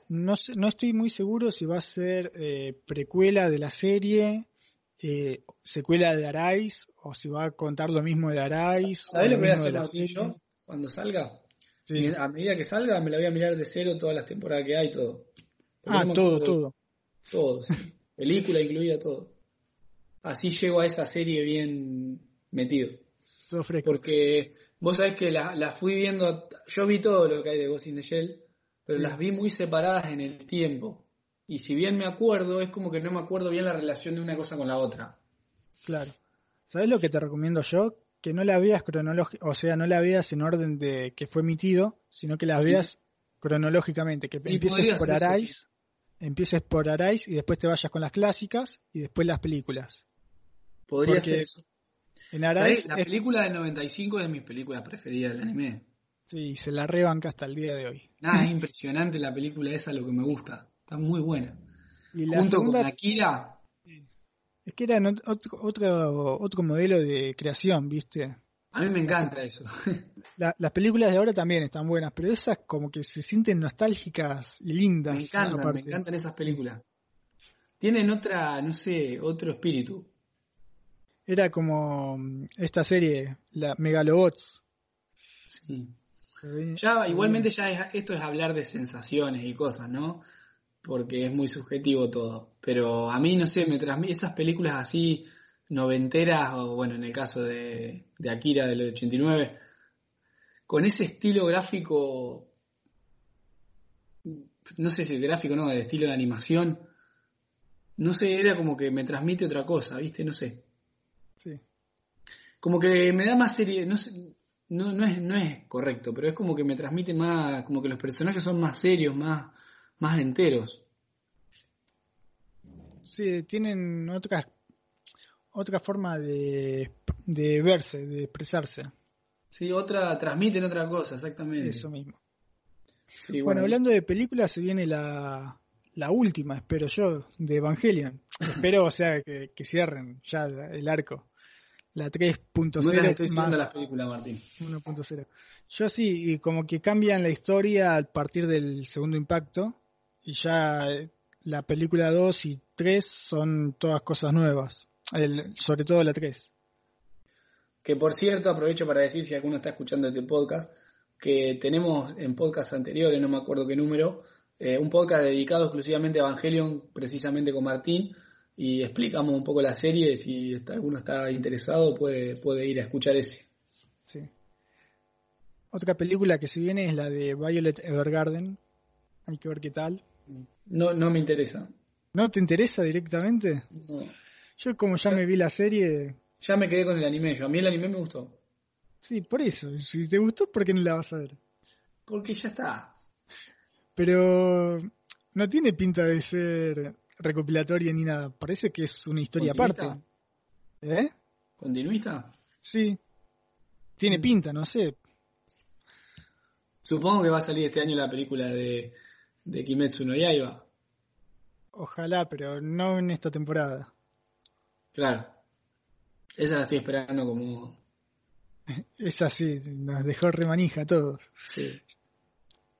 No, no estoy muy seguro si va a ser eh, precuela de la serie, eh, secuela de Arais o si va a contar lo mismo de Arais. ¿Sabés lo que voy a hacer Martín, yo? Cuando salga, Sí. a medida que salga me la voy a mirar de cero todas las temporadas que hay, todo. Porque Ah, todo, todo. Todo, sí. [laughs] Película incluida, todo. Así llego a esa serie bien metido. Todo fresco. Porque vos sabés que la, la fui viendo, yo vi todo lo que hay de Ghost in the Shell, pero Sí. las vi muy separadas en el tiempo. Y si bien me acuerdo, es como que no me acuerdo bien la relación de una cosa con la otra. Claro. ¿Sabes lo que te recomiendo yo? Que no la veas cronológica, o sea, no la veas en orden de que fue emitido, sino que la Sí. veas cronológicamente, que Y empieces por eso, Arais, empieces por Arais y después te vayas con las clásicas y después las películas. Podría Porque ser eso. En. Arais La es- película del 95 es de mis películas preferidas del anime. sí, se la rebanca hasta el día de hoy. Nada, es impresionante la película esa, lo que me gusta. Está muy buena. Y la Junto segunda con Akira, es que era otro, otro, otro modelo de creación, ¿viste? a mí me encanta eso. [laughs] La- las películas de ahora también están buenas, pero esas como que se sienten nostálgicas y lindas. Me encantan, me encantan esas películas. Tienen otra, no sé, otro espíritu. Era como mm, esta serie, la Megalobots. Sí. Ya, igualmente ya es- esto es hablar de sensaciones y cosas, ¿no? Porque es muy subjetivo todo. Pero a mí, no sé, me transmite esas películas así noventeras, o bueno, en el caso de, de Akira del 89, con ese estilo gráfico, no sé si gráfico, no, de estilo de animación, no sé, era como que me transmite otra cosa, ¿viste? No sé. sí. Como que me da más serie, no sé, no, no es, no es correcto, pero es como que me transmite más, como que los personajes son más serios, más, más enteros. Sí, tienen otras otra forma de, de verse, de expresarse. Sí, otra, transmiten otra cosa, exactamente. Eso mismo. Sí, Bueno, hablando de películas, se viene la, la última, espero yo, de Evangelion. [laughs] espero, o sea, que, que cierren ya el arco. La 3.0 no las estoy más las películas, Martín. 1.0. Yo sí, y como que cambian la historia a partir del segundo impacto, y ya eh, la película 2 y 3 son todas cosas nuevas, El- sobre todo la 3. Que por cierto, aprovecho para decir, si alguno está escuchando este podcast, que tenemos en podcast anteriores, no me acuerdo qué número, eh, un podcast dedicado exclusivamente a Evangelion, precisamente con Martín, y explicamos un poco la serie, si está- alguno está interesado puede, puede ir a escuchar ese. Sí. Otra película que se viene es la de Violet Evergarden. Hay que ver qué tal. No, no me interesa. ¿No te interesa directamente? No. Yo como ya me vi la serie, Ya me quedé con el anime, yo. A mí el anime me gustó. sí, por eso. Si te gustó, ¿por qué no la vas a ver? Porque ya está. Pero no tiene pinta de ser recopilatoria ni nada. Parece que es una historia ¿Continuista? aparte. ¿Eh? ¿Continuista? Sí. Tiene Mm. pinta, no sé. Supongo que va a salir este año la película de, de Kimetsu no Yaiba. Ojalá, pero no en esta temporada. Claro. Esa la estoy esperando como... [laughs] Es así, nos dejó remanija a todos. Sí.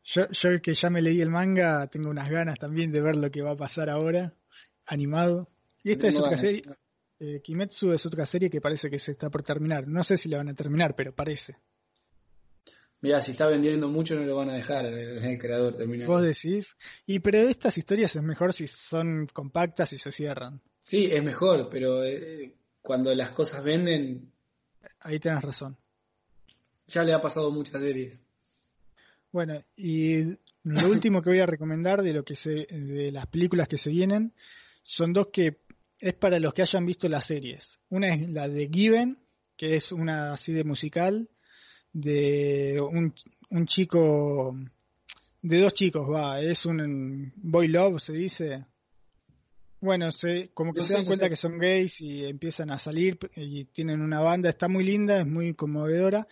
Yo, yo que ya me leí el manga, tengo unas ganas también de ver lo que va a pasar ahora, animado. Y esta es otra ganas. serie, eh, Kimetsu es otra serie que parece que se está por terminar. No sé si la van a terminar, pero parece. Mira, si está vendiendo mucho no lo van a dejar el, el creador terminar. Vos decís. Y pero estas historias es mejor si son compactas y se cierran. Sí, es mejor, pero eh, cuando las cosas venden, Ahí tenés razón. ya le ha pasado muchas series. Bueno, y lo último que voy a recomendar de lo que se, de las películas que se vienen son dos que es para los que hayan visto las series. Una es la de Given, que es una así de musical de un, un chico, de dos chicos, va, es un boy love, se dice. Bueno, se, como que se dan cuenta que son gays y empiezan a salir y tienen una banda, está muy linda, es muy conmovedora.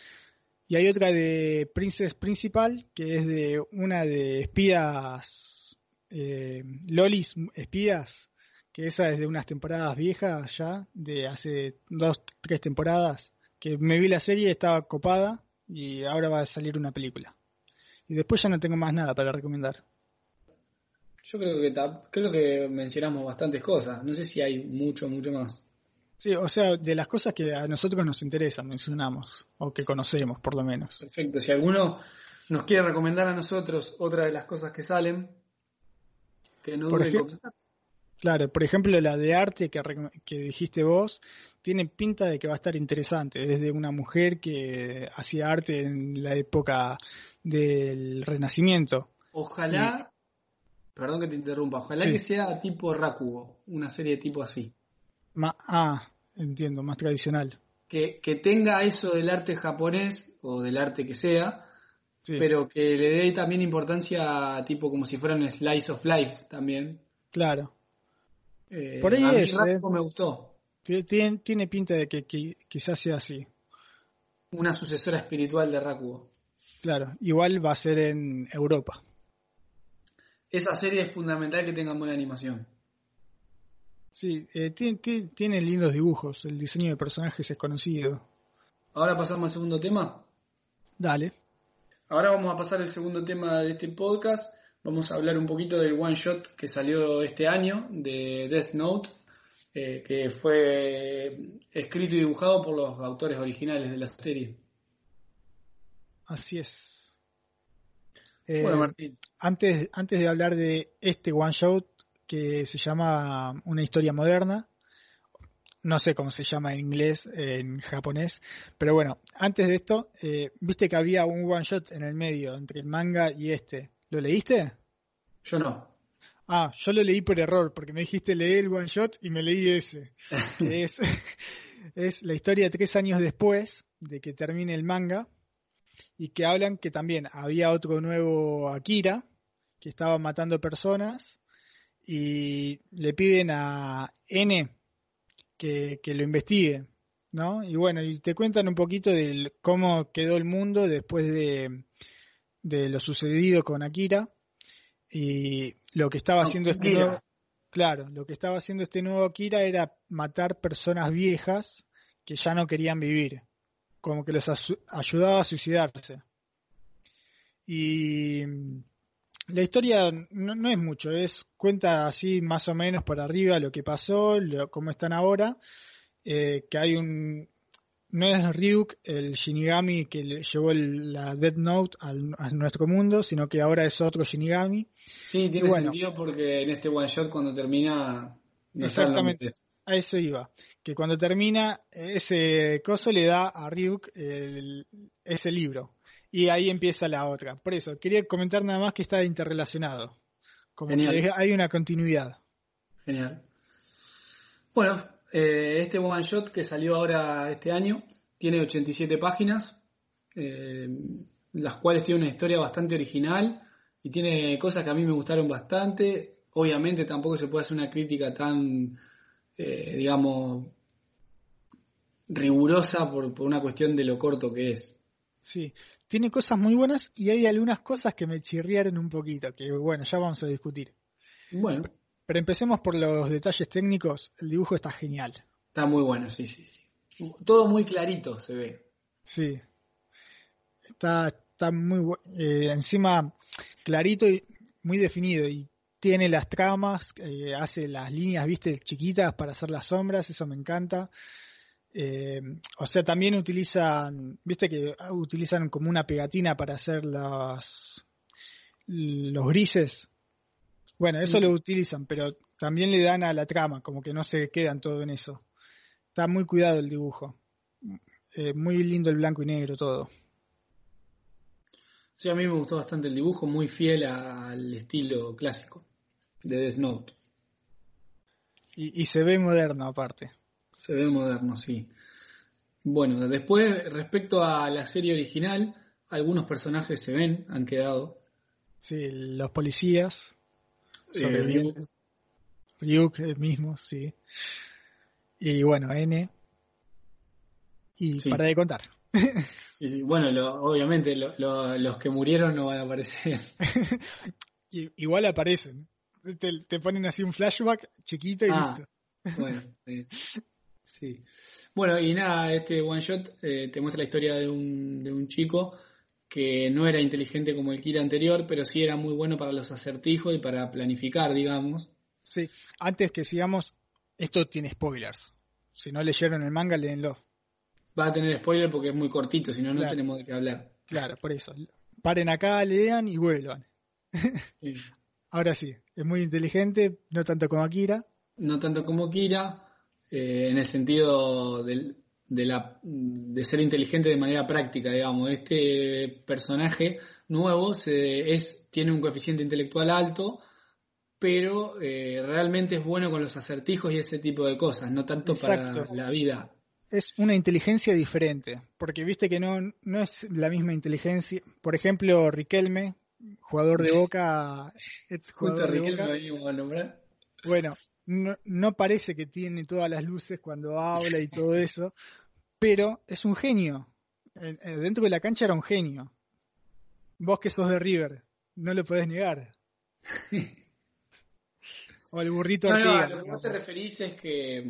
Y hay otra de Princess Principal, que es de una de espías, eh, lolis espías, que esa es de unas temporadas viejas ya, de hace dos, tres temporadas, que me vi la serie, estaba copada y ahora va a salir una película. Y después ya no tengo más nada para recomendar. Yo creo que creo que mencionamos bastantes cosas. No sé si hay mucho, mucho más. Sí, o sea, de las cosas que a nosotros nos interesan, mencionamos, o que conocemos por lo menos. Perfecto, si alguno nos quiere recomendar a nosotros otra de las cosas que salen, que no dude. Claro, por ejemplo, la de arte que, que dijiste vos, tiene pinta de que va a estar interesante, desde una mujer que hacía arte en la época del Renacimiento. Ojalá, perdón que te interrumpa, ojalá que sea tipo Rakugo, una serie tipo así. ah, entiendo, más tradicional. Que, que, tenga eso del arte japonés o del arte que sea, pero que le dé también importancia tipo como si fuera un slice of life también. Claro. Eh, Por ahí a mí eh. me gustó. Tiene, tiene pinta de que, quizás sea así. Una sucesora espiritual de Rakugo. Claro, igual va a ser en Europa. Esa serie es fundamental que tenga buena animación. Sí, eh, tiene, tiene, lindos dibujos, el diseño de personajes es conocido. Ahora pasamos al segundo tema. Dale. Ahora vamos a pasar al segundo tema de este podcast. Vamos a hablar un poquito del one shot que salió este año de Death Note, eh, que fue escrito y dibujado por los autores originales de la serie. Así es. bueno, eh, Martín. Antes, antes de hablar de este one shot que se llama Una historia moderna, no sé cómo se llama en inglés, en japonés, pero bueno, antes de esto, eh, viste que había un one shot en el medio entre el manga y este. ¿Lo leíste? Yo no. Ah, yo lo leí por error, porque me dijiste leer el one shot y me leí ese. [laughs] es, es la historia tres años después de que termine el manga y que hablan que también había otro nuevo Akira que estaba matando personas y le piden a N que, que lo investigue, ¿no? Y bueno, y te cuentan un poquito de cómo quedó el mundo después de, de lo sucedido con Akira y lo que estaba haciendo este nuevo, claro, lo que estaba haciendo este nuevo Akira era matar personas viejas que ya no querían vivir, como que les ayudaba a suicidarse. Y la historia no, es mucho, es cuenta así más o menos por arriba lo que pasó, lo, cómo están ahora, eh, que hay un, no es Ryuk el Shinigami que llevó la Death Note al, a nuestro mundo, sino que ahora es otro Shinigami. Sí, tiene sentido porque en este one shot cuando termina... exactamente, a eso iba. Que cuando termina ese coso le da a Ryuk ese libro. Y ahí empieza la otra. Por eso, quería comentar nada más que está interrelacionado. Como que hay una continuidad. Genial. Bueno, eh, este one shot que salió ahora este año tiene 87 páginas, eh, las cuales tiene una historia bastante original y tiene cosas que a mí me gustaron bastante. Obviamente tampoco se puede hacer una crítica tan, eh, digamos, rigurosa por, por una cuestión de lo corto que es. Sí, tiene cosas muy buenas y hay algunas cosas que me chirriaron un poquito, que bueno, ya vamos a discutir. Bueno. Pero empecemos por los detalles técnicos. El dibujo está genial. Está muy bueno, sí, sí. Todo muy clarito se ve. Sí. Está, está muy eh, encima clarito y muy definido. Y tiene las tramas, eh, hace las líneas, viste, chiquitas para hacer las sombras. Eso me encanta. Eh, o sea, también utilizan, viste que utilizan como una pegatina para hacer las, los grises bueno, eso lo utilizan, pero también le dan a la trama, como que no se quedan todo en eso. Está muy cuidado el dibujo. Eh, muy lindo el blanco y negro todo. Sí, a mí me gustó bastante el dibujo, muy fiel al estilo clásico de Death Note. Y, y se ve moderno aparte. Se ve moderno, sí. Bueno, después, respecto a la serie original, algunos personajes se ven, han quedado. Sí, los policías. Eh, Ryuk. mismo, sí. Y bueno, N. Y para de contar. [laughs] Bueno, obviamente los que murieron no van a aparecer. [laughs] Igual aparecen. Te, ponen así un flashback chiquito y ah, listo. Bueno, [laughs] sí. Bueno, y nada, este one shot eh, te muestra la historia de un, de un chico que no era inteligente como el Kira anterior, pero sí era muy bueno para los acertijos y para planificar, digamos. Sí, antes que sigamos, esto tiene spoilers. Si no leyeron el manga, léenlo. Va a tener spoiler porque es muy cortito, si no, no tenemos de qué hablar. Claro, por eso. Paren acá, lean y vuelvan. [laughs] Ahora sí, es muy inteligente, no tanto como Akira. No tanto como Akira, eh, en el sentido de, la, de ser inteligente de manera práctica, digamos. Este personaje nuevo se, es, tiene un coeficiente intelectual alto, pero eh, realmente es bueno con los acertijos y ese tipo de cosas, no tanto para la vida. Es una inteligencia diferente, porque viste que no, no es la misma inteligencia. Por ejemplo, Riquelme, jugador de Boca, [laughs] Justo Riquelme a nombrar. Bueno, no, no parece que tiene todas las luces cuando habla y todo [laughs] eso, pero es un genio. Dentro de la cancha era un genio. Vos que sos de River, no lo podés negar. [laughs] o el burrito no, No, lo que vos te referís es que,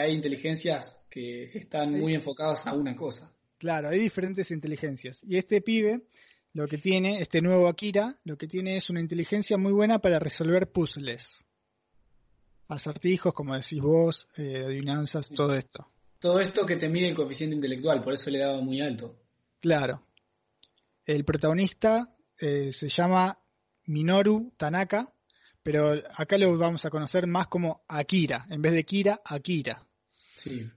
hay inteligencias que están muy enfocadas a una cosa. Claro, hay diferentes inteligencias. Y este pibe, lo que tiene, este nuevo Akira, lo que tiene es una inteligencia muy buena para resolver puzzles. Acertijos, como decís vos, eh, adivinanzas, todo esto. Todo esto que te mide el coeficiente intelectual, por eso le daba muy alto. Claro. El protagonista eh, se llama Minoru Tanaka, pero acá lo vamos a conocer más como Akira, en vez de Kira, Akira. Sí,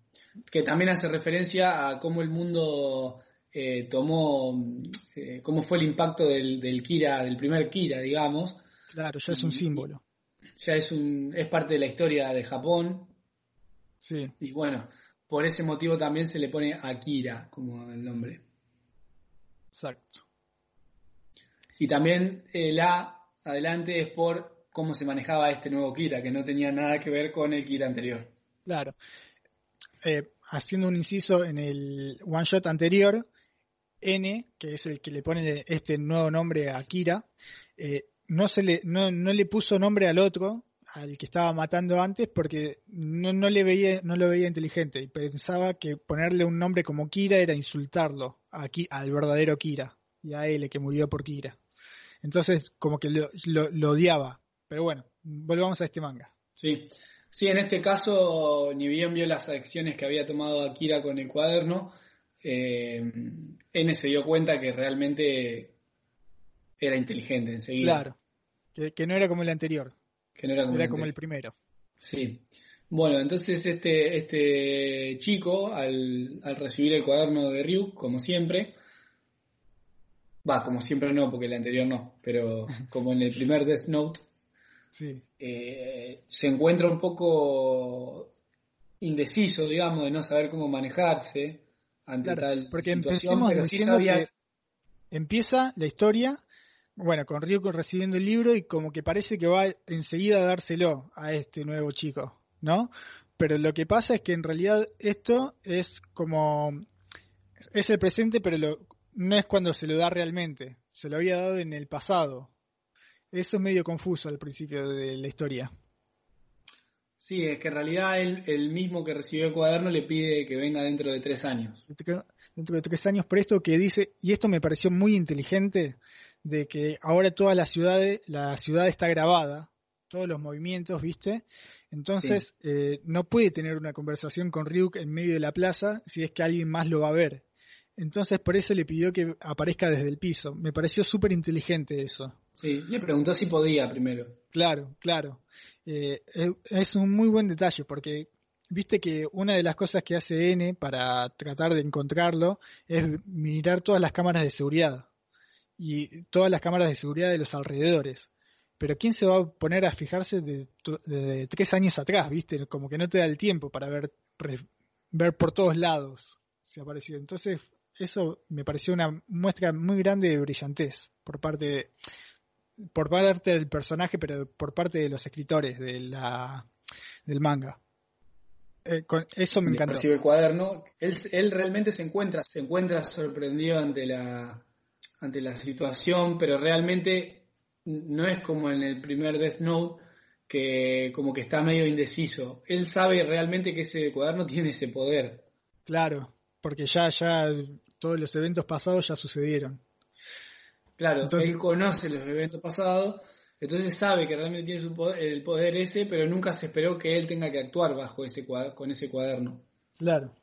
que también hace referencia a cómo el mundo eh, tomó, eh, cómo fue el impacto del, del, Kira, del primer Kira, digamos. Claro, ya es un símbolo. Ya es, un, es parte de la historia de Japón. Sí. Y bueno, por ese motivo también se le pone Akira como el nombre. Exacto. Y también el A adelante es por cómo se manejaba este nuevo Kira, que no tenía nada que ver con el Kira anterior. Claro. Eh, haciendo un inciso en el one shot anterior, N, que es el que le pone este nuevo nombre a Kira, eh, no, se le, no, no le puso nombre al otro, al que estaba matando antes, porque no, no, lo veía inteligente y pensaba que ponerle un nombre como Kira era insultarlo aquí al verdadero Kira y a él que murió por Kira. Entonces, como que lo, odiaba. Pero bueno, volvamos a este manga. Sí. Sí, en este caso, ni bien vio las acciones que había tomado Akira con el cuaderno, eh, N se dio cuenta que realmente era inteligente enseguida. Claro, que, no era como el anterior. Que no era como, era como el primero. Sí. Bueno, entonces este, este chico, al, al recibir el cuaderno de Ryu, como siempre, Va, como siempre no, porque el anterior no, pero [laughs] como en el primer Death Note, eh, se encuentra un poco indeciso, digamos, de no saber cómo manejarse ante tal porque situación, pero sí sabía... Empieza la historia, bueno, con Ryuko recibiendo el libro y como que parece que va enseguida a dárselo a este nuevo chico, ¿no? Pero lo que pasa es que en realidad esto es como es el presente, pero lo, no es cuando se lo da realmente, se lo había dado en el pasado. Eso es medio confuso al principio de la historia. Sí, es que en realidad el, mismo que recibió el cuaderno le pide que venga dentro de tres años. Dentro de tres años, por esto que dice, y esto me pareció muy inteligente, de que ahora toda la ciudad, la ciudad está grabada, todos los movimientos, ¿viste? Entonces eh, no puede tener una conversación con Ryuk en medio de la plaza si es que alguien más lo va a ver. Entonces por eso le pidió que aparezca desde el piso. Me pareció súper inteligente eso. Sí, le preguntó si podía primero. Claro, claro. Eh, es un muy buen detalle porque viste que una de las cosas que hace N para tratar de encontrarlo es mirar todas las cámaras de seguridad y todas las cámaras de seguridad de los alrededores. Pero ¿quién se va a poner a fijarse de, de tres años atrás, viste? Como que no te da el tiempo para ver, ver por todos lados si apareció. Entonces eso me pareció una muestra muy grande de brillantez por parte por parte del personaje, pero por parte de los escritores de la, del manga. Eh, eso me encantó. Recibe el cuaderno. Él, él realmente se encuentra, se encuentra sorprendido ante la, ante la situación, pero realmente no es como en el primer Death Note, que como que está medio indeciso. Él sabe realmente que ese cuaderno tiene ese poder. Claro, porque ya, ya todos los eventos pasados ya sucedieron. Claro, Entonces, él conoce los eventos pasados Entonces sabe que realmente tiene su poder, el poder ese, pero nunca se esperó que él tenga que actuar bajo ese con ese cuaderno. Claro.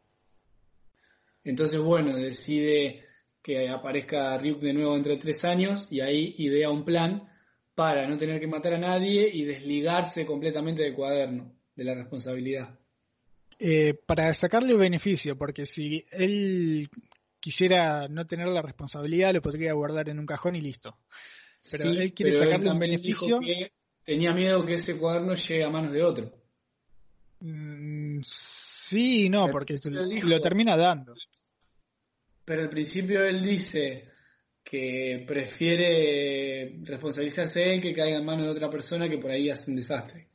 Entonces, bueno, decide que aparezca Ryuk de nuevo entre tres años y ahí idea un plan para no tener que matar a nadie y desligarse completamente del cuaderno, de la responsabilidad. Eh, para sacarle beneficio, porque si él quisiera no tener la responsabilidad, lo podría guardar en un cajón y listo. Pero él quiere sacarle un beneficio. tenía miedo que ese cuaderno llegue a manos de otro. Mm, sí, no, porque lo termina dando. Pero al principio él dice que prefiere responsabilizarse él que caiga en manos de otra persona que por ahí hace un desastre.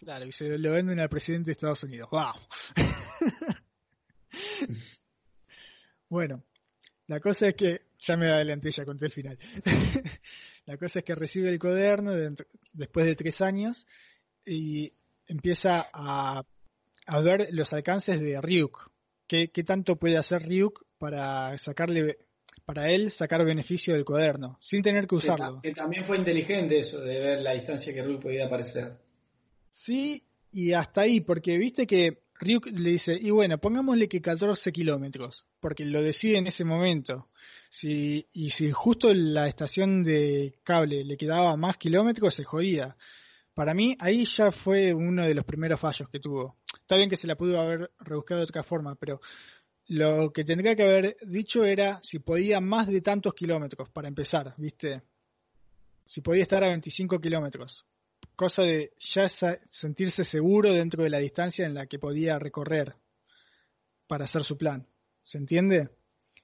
Claro, y se lo venden al presidente de Estados Unidos. ¡Wow! [laughs] bueno, la cosa es que, ya me adelanté, ya conté el final. [laughs] la cosa es que recibe el cuaderno después de tres años y empieza a, a ver los alcances de Ryuk. ¿Qué, ¿Qué tanto puede hacer Ryuk para sacarle para él sacar beneficio del cuaderno, sin tener que usarlo. Que, también fue inteligente eso de ver la distancia que Ryuk podía aparecer. Sí, y hasta ahí, porque viste que Ryuk le dice, y bueno, pongámosle que 14 kilómetros, porque lo decide en ese momento. Si, y si justo la estación de cable le quedaba más kilómetros, se jodía. Para mí, ahí ya fue uno de los primeros fallos que tuvo. Está bien que se la pudo haber rebuscado de otra forma, pero lo que tendría que haber dicho era si podía más de tantos kilómetros para empezar, ¿viste? Si podía estar a 25 kilómetros. Cosa de ya sentirse seguro dentro de la distancia en la que podía recorrer para hacer su plan. ¿Se entiende?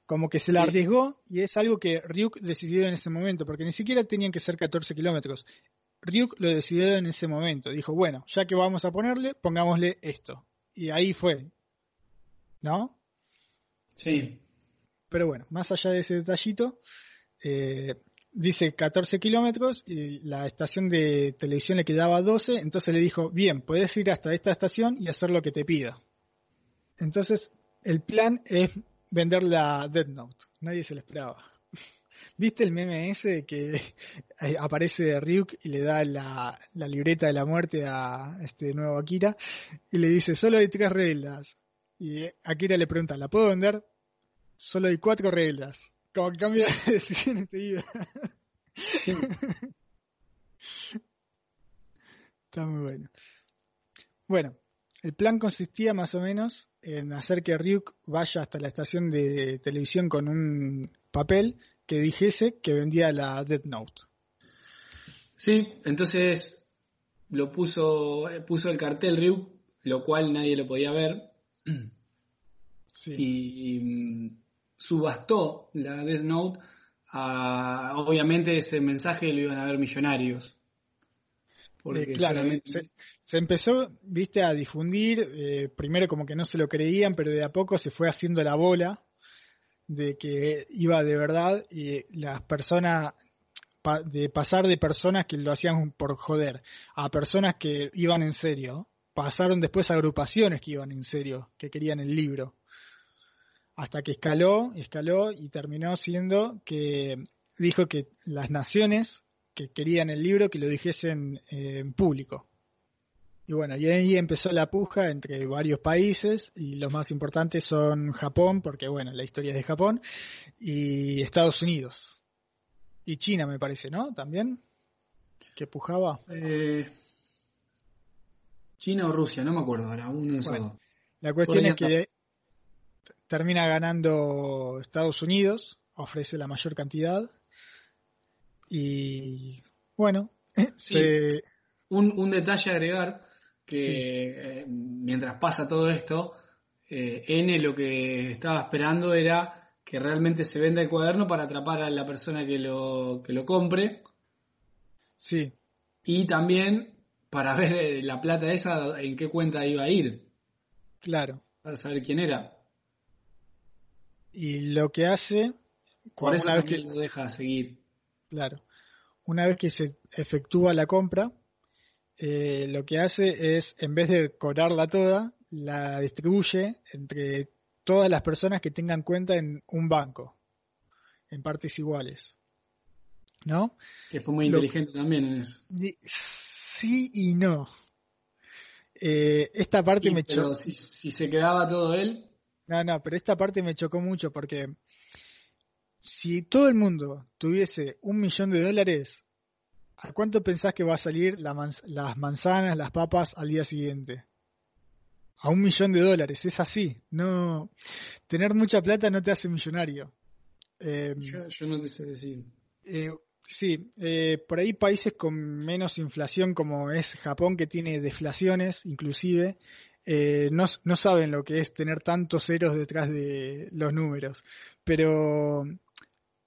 Como que se la arriesgó y es algo que Ryuk decidió en ese momento, porque ni siquiera tenían que ser 14 kilómetros. Ryuk lo decidió en ese momento. Dijo, bueno, ya que vamos a ponerle, pongámosle esto. Y ahí fue. ¿No? Sí. Pero bueno, más allá de ese detallito, eh, dice 14 kilómetros y la estación de televisión le quedaba 12, entonces le dijo, bien, puedes ir hasta esta estación y hacer lo que te pida. Entonces, el plan es vender la Dead Note. Nadie se lo esperaba. [laughs] ¿Viste el meme ese que aparece Ryuk y le da la, la, libreta de la muerte a este nuevo Akira y le dice, solo hay tres reglas, y Akira le pregunta, ¿la puedo vender? Solo hay cuatro reglas. Como que cambia de [laughs] decisión enseguida. Está muy bueno. Bueno, el plan consistía más o menos en hacer que Ryuk vaya hasta la estación de televisión con un papel que dijese que vendía la Death Note. Sí, entonces lo puso, puso el cartel Ryuk, lo cual nadie lo podía ver, y, mm, subastó la Death Note. obviamente ese mensaje lo iban a ver millonarios. Porque eh, se, empezó, viste, a difundir, eh, primero como que no se lo creían, pero de a poco se fue haciendo la bola de que iba de verdad y las personas, de pasar de personas que lo hacían por joder a personas que iban en serio, pasaron después a agrupaciones que iban en serio, que querían el libro. Hasta que escaló, escaló y terminó siendo que dijo que las naciones que querían el libro que lo dijesen eh, en público. Y bueno, y ahí empezó la puja entre varios países y los más importantes son Japón, porque bueno, la historia es de Japón, y Estados Unidos. Y China me parece, ¿no? También, que pujaba. Eh, China o Rusia, no me acuerdo ahora, uno La cuestión es que termina ganando Estados Unidos, ofrece la mayor cantidad y bueno, [laughs] un, un, detalle a agregar que eh, mientras pasa todo esto, eh, N lo que estaba esperando era que realmente se venda el cuaderno para atrapar a la persona que lo, que lo compre. Sí. Y también para [laughs] ver la plata esa en qué cuenta iba a ir. Claro. Para saber quién era. Y lo que hace. Por eso vez que lo deja seguir. Claro. Una vez que se efectúa la compra, eh, lo que hace es, en vez de cobrarla toda, la distribuye entre todas las personas que tengan cuenta en un banco, en partes iguales. ¿no? Que fue muy inteligente también en eso. Sí y no. Eh, esta parte me chocó. Si, si se quedaba todo él. No, no, pero esta parte me chocó mucho porque si todo el mundo tuviese un millón de dólares, ¿a cuánto pensás que va a salir las manzanas, las papas al día siguiente? A un millón de dólares, es así. No, tener mucha plata no te hace millonario. Em, yo, no te sé decir. Eh, sí, eh, por ahí países con menos inflación como es Japón que tiene deflaciones inclusive, eh, no, no, saben lo que es tener tantos ceros detrás de los números. Pero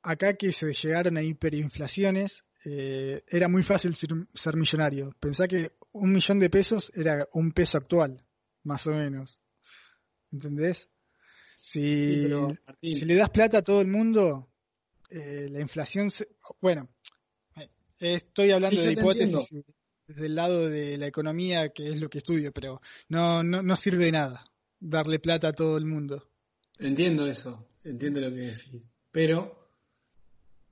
acá que se llegaron a hiperinflaciones, eh, era muy fácil ser, millonario. Pensá que un millón de pesos era un peso actual, más o menos. ¿Entendés? Si, si le das plata a todo el mundo, eh, la inflación... Se, bueno, eh, estoy hablando de hipótesis desde el lado de la economía, que es lo que estudio, pero no, no, no sirve de nada darle plata a todo el mundo. Entiendo eso, entiendo lo que decís. Pero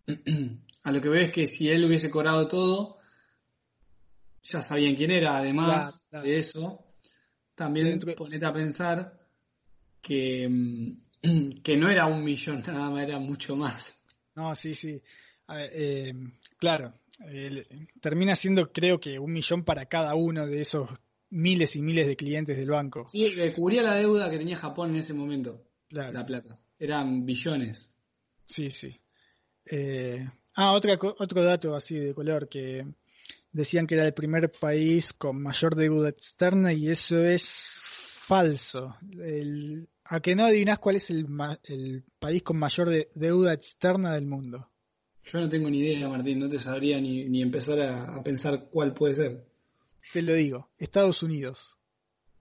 [clears throat] a lo que veo es que si él hubiese cobrado todo, ya sabían quién era, además de eso, también ponete a pensar que, [clears throat] que no era un millón [laughs] nada más, era mucho más. No, sí, sí. Eh, claro, termina siendo creo que un millón para cada uno de esos miles y miles de clientes del banco. Sí, cubría la deuda que tenía Japón en ese momento, la plata. Eran billones. Sí, sí. Eh, ah, otra, otro dato así de color que decían que era el primer país con mayor deuda externa y eso es falso. ¿A que no adivinás cuál es el, el país con mayor deuda externa del mundo? Yo no tengo ni idea, Martín, no te sabría ni, ni empezar a, pensar cuál puede ser. Te lo digo, Estados Unidos.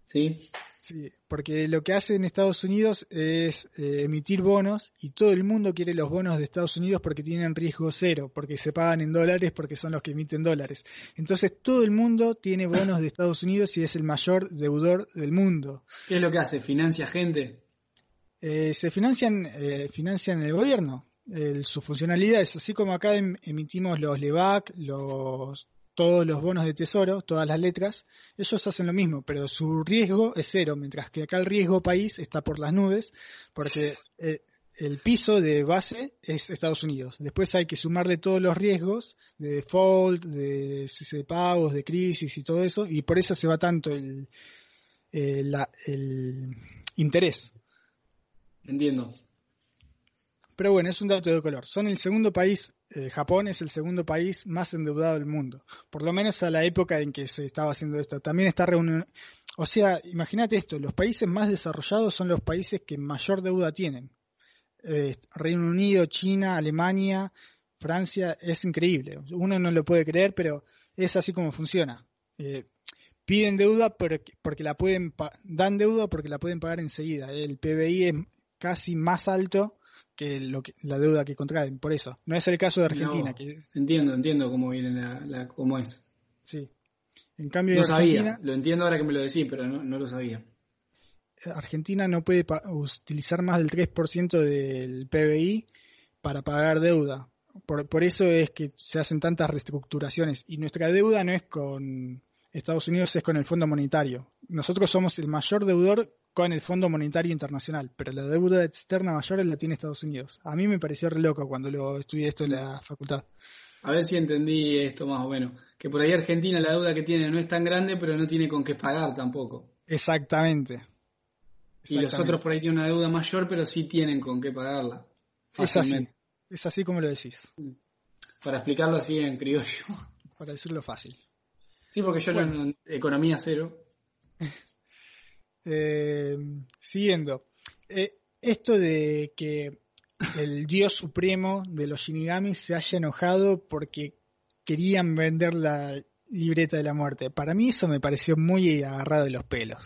¿Sí? Sí, porque lo que hace en Estados Unidos es eh, emitir bonos y todo el mundo quiere los bonos de Estados Unidos porque tienen riesgo cero, porque se pagan en dólares, porque son los que emiten dólares. Entonces todo el mundo tiene bonos de Estados Unidos y es el mayor deudor del mundo. ¿Qué es lo que hace? ¿Financia gente? Eh, se financian, eh, financian el gobierno. Su funcionalidad es así como acá em, emitimos los LEVAC, los todos los bonos de tesoro, todas las letras, ellos hacen lo mismo, pero su riesgo es cero, mientras que acá el riesgo país está por las nubes, porque [laughs] eh, el piso de base es Estados Unidos. Después hay que sumarle todos los riesgos de default, de, de pagos, de crisis y todo eso, y por eso se va tanto el, el, eh, el interés. Entiendo. Pero bueno, es un dato de color. Son el segundo país eh, Japón es el segundo país más endeudado del mundo, por lo menos a la época en que se estaba haciendo esto. También está reunido, o sea, imagínate esto, los países más desarrollados son los países que mayor deuda tienen. Eh, Reino Unido, China, Alemania, Francia, es increíble. Uno no lo puede creer, pero es así como funciona. Eh, piden deuda porque, porque la pueden dan deuda porque la pueden pagar enseguida. El PBI es casi más alto que, lo que la deuda que contraen, por eso. No es el caso de Argentina. que... Entiendo, entiendo cómo viene la, cómo es. Sí. En cambio, no sabía, lo entiendo ahora que me lo decís, pero no, no lo sabía. Argentina no puede utilizar más del 3% del PBI para pagar deuda. Por, por eso es que se hacen tantas reestructuraciones. Y nuestra deuda no es con Estados Unidos, es con el Fondo Monetario. Nosotros somos el mayor deudor con el Fondo Monetario Internacional, pero la deuda externa mayor la tiene Estados Unidos. A mí me pareció re loco cuando lo estudié esto en la facultad. A ver si entendí esto más o menos. Que por ahí Argentina la deuda que tiene no es tan grande, pero no tiene con qué pagar tampoco. Exactamente. Y los otros por ahí tienen una deuda mayor, pero sí tienen con qué pagarla. Es así. Es así como lo decís. Para explicarlo así en criollo. Para decirlo fácil. Sí, porque yo en economía cero. [laughs] Eh, siguiendo, eh, esto de que el dios supremo de los Shinigamis se haya enojado porque querían vender la libreta de la muerte. Para mí eso me pareció muy agarrado de los pelos.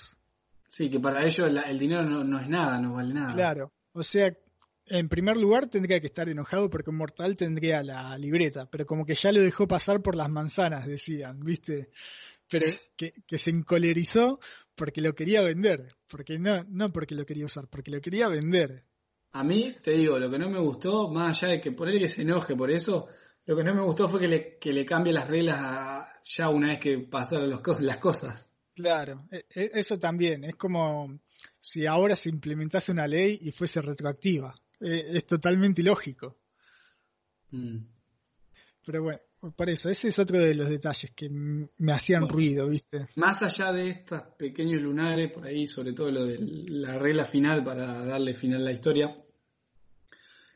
Sí, que para ellos el dinero no, es nada, no vale nada. Claro, o sea, en primer lugar tendría que estar enojado porque un mortal tendría la libreta, pero como que ya lo dejó pasar por las manzanas, decían, ¿viste? Pero que, que se encolerizó porque lo quería vender, porque no, no porque lo quería usar, porque lo quería vender. A mí, te digo, lo que no me gustó, más allá de que por él que se enoje por eso, Lo que no me gustó fue que le, que le cambie las reglas a, ya una vez que pasaron los, las cosas. Claro, e, e, eso también. Es como si ahora se implementase una ley y fuese retroactiva. E, es totalmente ilógico. Mm. Pero bueno, por eso, ese es otro de los detalles que me hacían ruido, ¿viste? Más allá de estos pequeños lunares, por ahí, sobre todo lo de la regla final para darle final a la historia,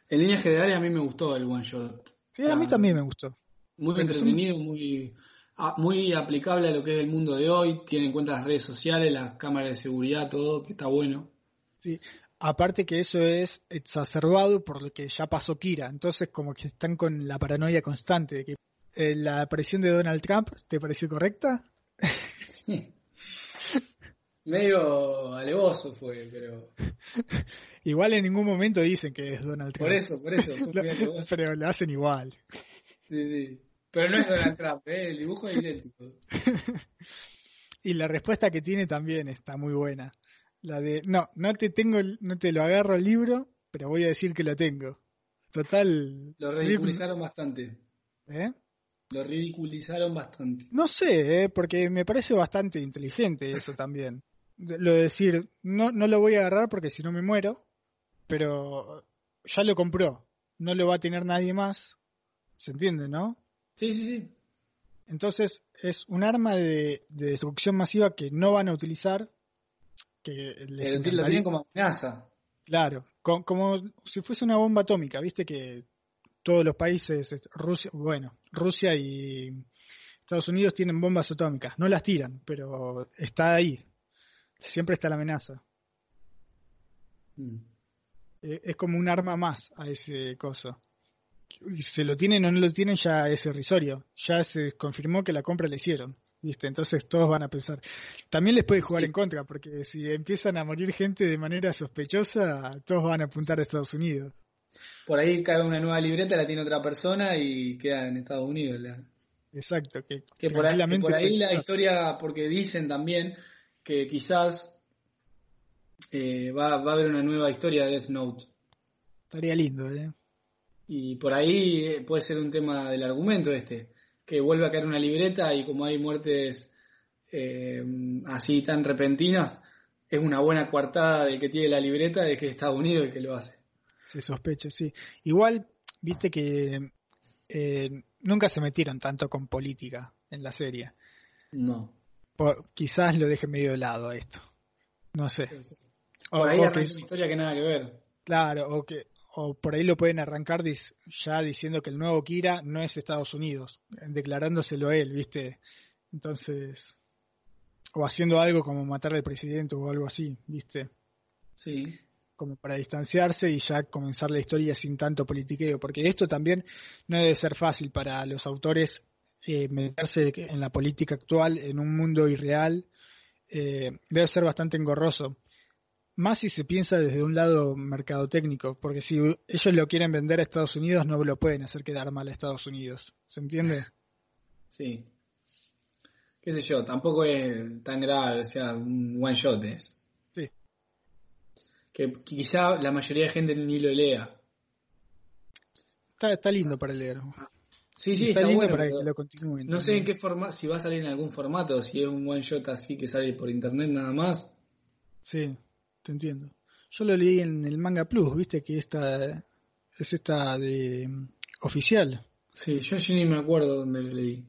en líneas generales a mí me gustó el one shot. Sí, a mí también me gustó. Muy entretenido, muy, ah, muy aplicable a lo que es el mundo de hoy. Tiene en cuenta las redes sociales, las cámaras de seguridad, todo, que está bueno. Sí, aparte que eso es exacerbado por lo que ya pasó Kira. Entonces, como que están con la paranoia constante de que la aparición de Donald Trump, ¿te pareció correcta? [laughs] Medio alevoso fue, pero. [laughs] Igual en ningún momento dicen que es Donald Trump. Por eso, por eso. [laughs] pero lo hacen igual. Sí, sí. Pero no es Donald Trump, ¿eh? el dibujo es idéntico. y la respuesta que tiene también está muy buena. La de, no, no te tengo, no te lo agarro el libro, pero voy a decir que lo tengo. Total. Lo ridiculizaron bastante. ¿Eh? Lo ridiculizaron bastante. No sé, ¿eh? porque me parece bastante inteligente eso [laughs] también. Lo de decir, no, no lo voy a agarrar porque si no me muero, pero ya lo compró, no lo va a tener nadie más. ¿Se entiende, no? Sí, sí, sí. Entonces es un arma de, destrucción masiva que no van a utilizar. Que les lo tienen como amenaza. Claro, como si fuese una bomba atómica, viste que todos los países, Rusia, bueno, Rusia y Estados Unidos tienen bombas atómicas, no las tiran, pero está ahí, siempre está la amenaza. Mm. Eh, es como un arma más a ese coso. Y se lo tienen o no lo tienen ya es irrisorio, ya se confirmó que la compra la hicieron. ¿Viste? Entonces todos van a pensar. También les puede jugar en contra, porque si empiezan a morir gente de manera sospechosa, todos van a apuntar a Estados Unidos por ahí cae una nueva libreta, la tiene otra persona y queda en Estados Unidos. Exacto. Que, por ahí, por ahí la historia, porque dicen también que quizás eh, va, va, a haber una nueva historia de Death Note. Estaría lindo, ¿eh? Y por ahí eh, puede ser un tema del argumento este, que vuelve a caer una libreta y como hay muertes eh, así tan repentinas, es una buena coartada del que tiene la libreta de que es Estados Unidos el que lo hace. Se sospecha, sí. Igual, viste que eh, nunca se metieron tanto con política en la serie. No. quizás lo deje medio de lado a esto. No sé. Por ahí una historia que nada que ver. Claro, o que o por ahí lo pueden arrancar ya diciendo que el nuevo Kira no es Estados Unidos, declarándoselo él, ¿viste? Entonces, o haciendo algo como matar al presidente o algo así, ¿viste? Sí como para distanciarse y ya comenzar la historia sin tanto politiqueo, porque esto también no debe ser fácil para los autores eh, meterse en la política actual en un mundo irreal, eh, debe ser bastante engorroso. Más si se piensa desde un lado mercadotécnico, porque si ellos lo quieren vender a Estados Unidos, no lo pueden hacer quedar mal a Estados Unidos. ¿Se entiende? [laughs] Sí. Qué sé yo, tampoco es tan grave, o sea, un one shot es que quizá la mayoría de gente ni lo lea. Está, lindo para leer. Sí, sí, está, bueno para que lo continúen. No sé en qué forma, si va a salir en algún formato, si es un one shot así que sale por internet nada más. Sí, te entiendo. Yo lo leí en el Manga Plus, viste que esta es esta de oficial. Sí, yo, yo ni me acuerdo dónde lo leí.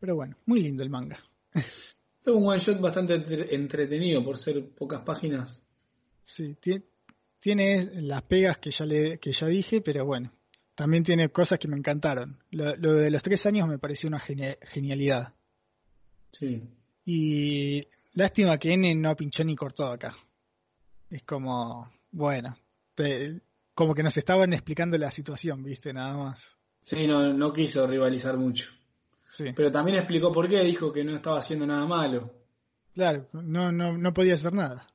Pero bueno, muy lindo el manga. [laughs] es un one shot bastante entretenido por ser pocas páginas. Sí, tiene, las pegas que ya, le, que ya dije, pero bueno, también tiene cosas que me encantaron. Lo, de los tres años me pareció una genialidad. Sí. Y lástima que N no pinchó ni cortó acá. Es como, bueno, como que nos estaban explicando la situación, viste, nada más. Sí, no, no quiso rivalizar mucho. Sí. Pero también explicó por qué, dijo que no estaba haciendo nada malo. Claro, no, no, no podía hacer nada.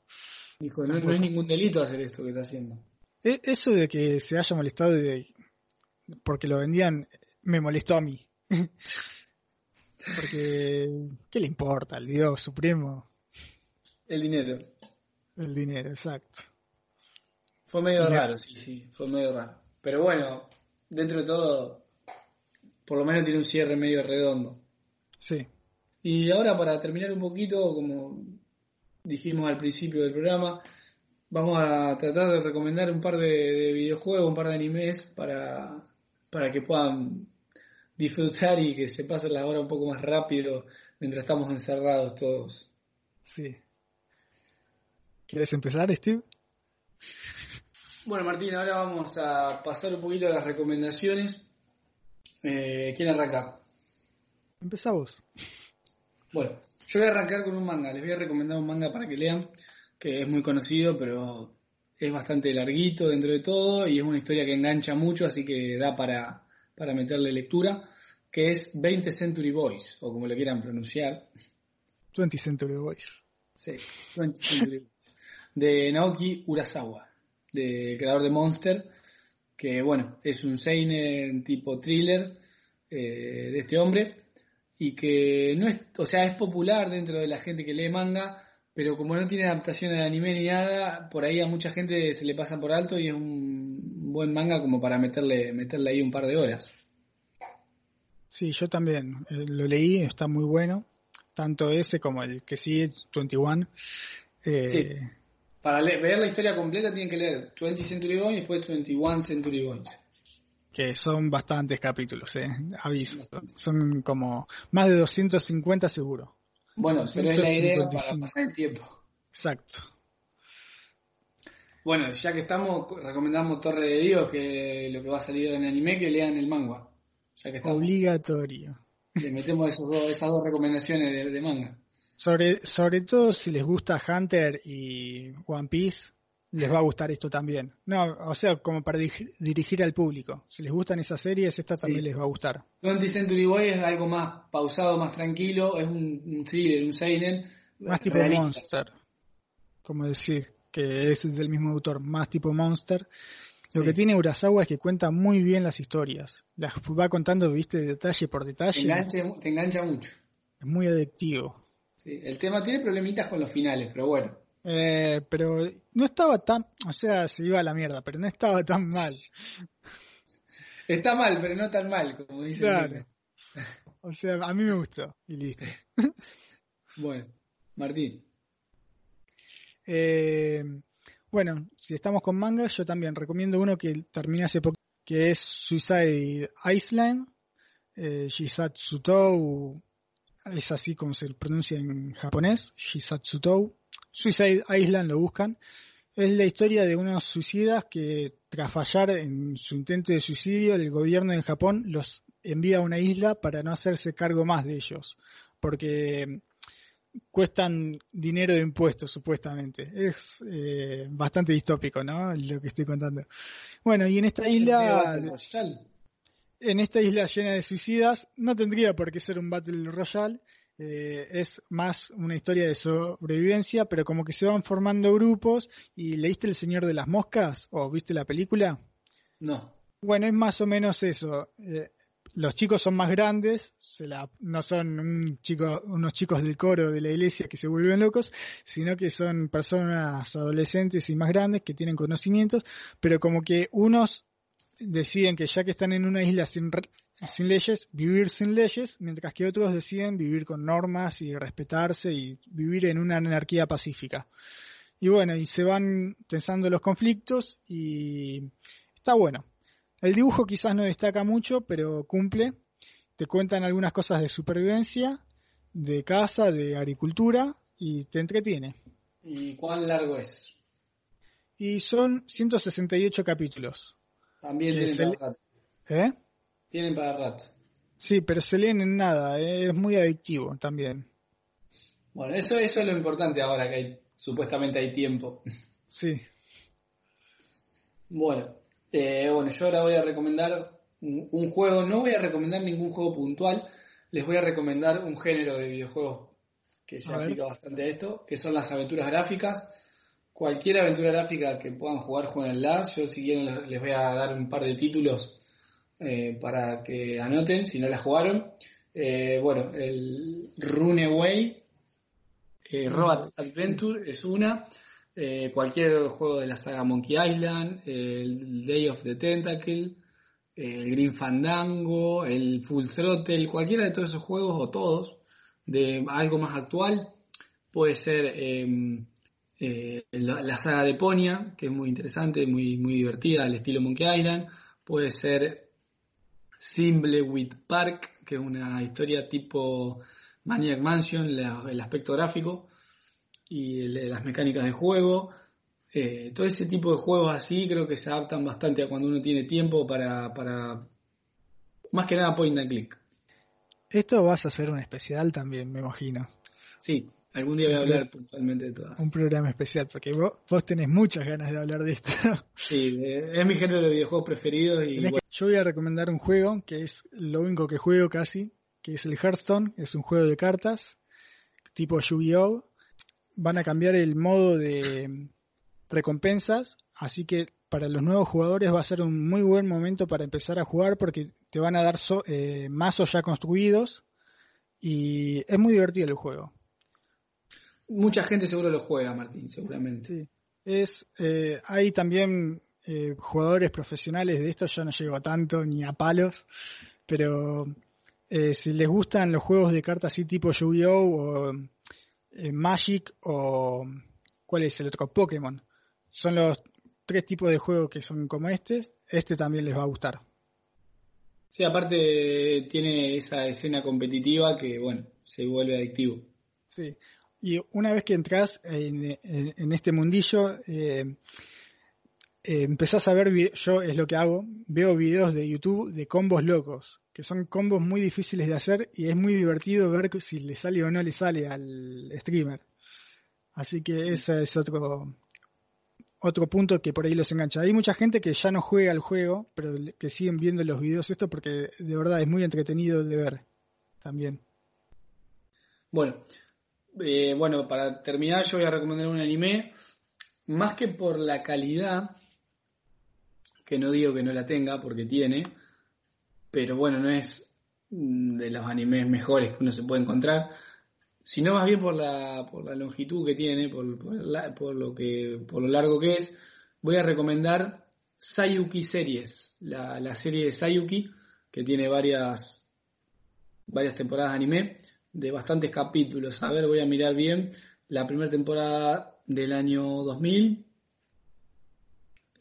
Dijo, no, no, es ningún delito hacer esto que está haciendo. E, eso de que se haya molestado de, porque lo vendían, me molestó a mí. [laughs] porque, ¿qué le importa al Dios Supremo? El dinero. El dinero, exacto. Fue medio raro, sí, sí, fue medio raro. Pero bueno, dentro de todo, por lo menos tiene un cierre medio redondo. Sí. Y ahora para terminar un poquito, como dijimos al principio del programa, vamos a tratar de recomendar un par de, videojuegos, un par de animes para, para que puedan disfrutar y que se pasen la hora un poco más rápido mientras estamos encerrados todos. Sí. ¿Quieres empezar, Steve? Bueno, Martín, ahora vamos a pasar un poquito a las recomendaciones. Eh, ¿Quién arranca? Empezá vos. Bueno, yo voy a arrancar con un manga. Les voy a recomendar un manga para que lean, que es muy conocido, pero es bastante larguito dentro de todo y es una historia que engancha mucho, así que da para, para meterle lectura, que es 20 Century Boys, o como le quieran pronunciar. 20 Century Boys. Sí, 20 Century Boys. De Naoki Urasawa, de creador de Monster, que bueno, es un seinen tipo thriller eh, de este hombre y que no es, o sea, es popular dentro de la gente que lee manga, pero como no tiene adaptación al anime ni nada, por ahí a mucha gente se le pasa por alto y es un buen manga como para meterle, meterle ahí un par de horas. Sí, yo también eh, lo leí, está muy bueno, tanto ese como el que sigue, 21. Eh, sí. Para ver la historia completa tienen que leer 20 Century Boys y después 21 Century Boys que son bastantes capítulos, eh, aviso. Son como más de 250 seguro. Bueno, pero es la idea para pasar el tiempo. Exacto. Bueno, ya que estamos, recomendamos Torre de Dios, que lo que va a salir en anime, que lean el manga. Ya que Obligatorio. Le metemos esos dos, esas dos recomendaciones de, de manga. Sobre, sobre todo si les gusta Hunter y One Piece, les va a gustar esto también. No, o sea, como para dirigir al público. Si les gustan esas series, esta también les va a gustar. 20 Century Boy es algo más pausado, más tranquilo, es un, thriller, un seinen. Más tipo Monster. Como decir, que es del mismo autor, más tipo Monster. Lo que tiene Urasawa es que cuenta muy bien las historias. Las va contando, viste, detalle por detalle. Te engancha, mucho. Es muy adictivo. Sí, el tema tiene problemitas con los finales, pero bueno. Eh, pero no estaba tan, o sea, se iba a la mierda, pero no estaba tan mal. [laughs] Está mal, pero no tan mal, como dice claro. O sea, a mí me gustó y listo. [laughs] bueno, Martín. Eh, bueno, si estamos con manga, yo también recomiendo uno que terminé hace poco, que es Suicide Island, eh, Shisatsutou, es así como se pronuncia en japonés, Shisatsutou. Suicide Island lo buscan. Es la historia de unos suicidas que tras fallar en su intento de suicidio, el gobierno de Japón los envía a una isla para no hacerse cargo más de ellos, porque cuestan dinero de impuestos supuestamente. Es eh, bastante distópico, ¿no? Lo que estoy contando. Bueno, y en esta isla en esta isla llena de suicidas no tendría por qué ser un Battle Royale, eh, es más una historia de sobrevivencia, pero como que se van formando grupos y leíste El Señor de las Moscas o viste la película? No. Bueno, es más o menos eso. Eh, los chicos son más grandes, no son un chico, unos chicos del coro de la iglesia que se vuelven locos, sino que son personas adolescentes y más grandes que tienen conocimientos, pero como que unos deciden que ya que están en una isla sin, sin leyes, vivir sin leyes, mientras que otros deciden vivir con normas y respetarse y vivir en una anarquía pacífica. Y bueno, y se van pensando los conflictos y está bueno. El dibujo quizás no destaca mucho, pero cumple. Te cuentan algunas cosas de supervivencia, de casa, de agricultura y te entretiene. ¿Y cuán largo es? Y son 168 capítulos. También para rato. ¿Eh? Tienen para rato. Sí, pero se leen en nada, eh, es muy adictivo también. Bueno, eso, eso es lo importante ahora que hay, supuestamente hay tiempo. Sí. Bueno, eh, bueno, yo ahora voy a recomendar un, juego, no voy a recomendar ningún juego puntual, les voy a recomendar un género de videojuegos que se aplica bastante a esto, que son las aventuras gráficas cualquier aventura gráfica que puedan jugar, jueguenlas. Yo si quieren les voy a dar un par de títulos eh, para que anoten si no la jugaron. Eh, bueno, el Runaway, eh, Road Adventure es una. cualquier juego de la saga Monkey Island, el Day of the Tentacle, el Green Fandango, el Full Throttle, cualquiera de todos esos juegos o todos, de algo más actual, puede ser em, eh, la, saga de Ponia, que es muy interesante, muy, muy divertida, al estilo Monkey Island, puede ser with Park, que es una historia tipo Maniac Mansion, el aspecto gráfico y las mecánicas de juego. Eh, todo ese tipo de juegos así creo que se adaptan bastante a cuando uno tiene tiempo para, para más que nada point and click. Esto vas a hacer un especial también, me imagino. Sí, algún día voy a hablar puntualmente de todas. Un programa especial, porque vos, vos tenés muchas ganas de hablar de esto. [laughs] sí, es mi género de videojuegos preferido. Y Yo voy a recomendar un juego que es lo único que juego casi, que es el Hearthstone, es un juego de cartas tipo Yu-Gi-Oh! Van a cambiar el modo de recompensas, así que para los nuevos jugadores va a ser un muy buen momento para empezar a jugar porque te van a dar eh, mazos ya construidos y es muy divertido el juego. Mucha gente seguro lo juega, Martín, seguramente. Sí. Es, eh, hay también eh, jugadores profesionales de esto, yo no llego a tanto ni a palos, pero si les gustan los juegos de cartas así tipo Yu-Gi-Oh! o Magic o ¿cuál es el otro? Pokémon son los tres tipos de juegos que son como este. Este también les va a gustar. Sí, aparte tiene esa escena competitiva que, bueno, se vuelve adictivo. Sí, y una vez que entras en, este mundillo, eh, eh, empezás a ver, yo es lo que hago, veo videos de YouTube de combos locos, que son combos muy difíciles de hacer y es muy divertido ver si le sale o no le sale al streamer. Así que ese es otro, otro punto que por ahí los engancha. Hay mucha gente que ya no juega al juego, pero que siguen viendo los videos esto porque de verdad es muy entretenido de ver también. Bueno, eh, bueno, para terminar yo voy a recomendar un anime, más que por la calidad, que no digo que no la tenga porque tiene, pero bueno, no es de los animes mejores que uno se puede encontrar sino más bien por la, por la longitud que tiene, por, lo que, por lo largo que es, voy a recomendar Sayuki Series, la, la serie de Sayuki, que tiene varias, varias temporadas de anime, de bastantes capítulos. A ver, voy a mirar bien. La primera temporada del año 2000,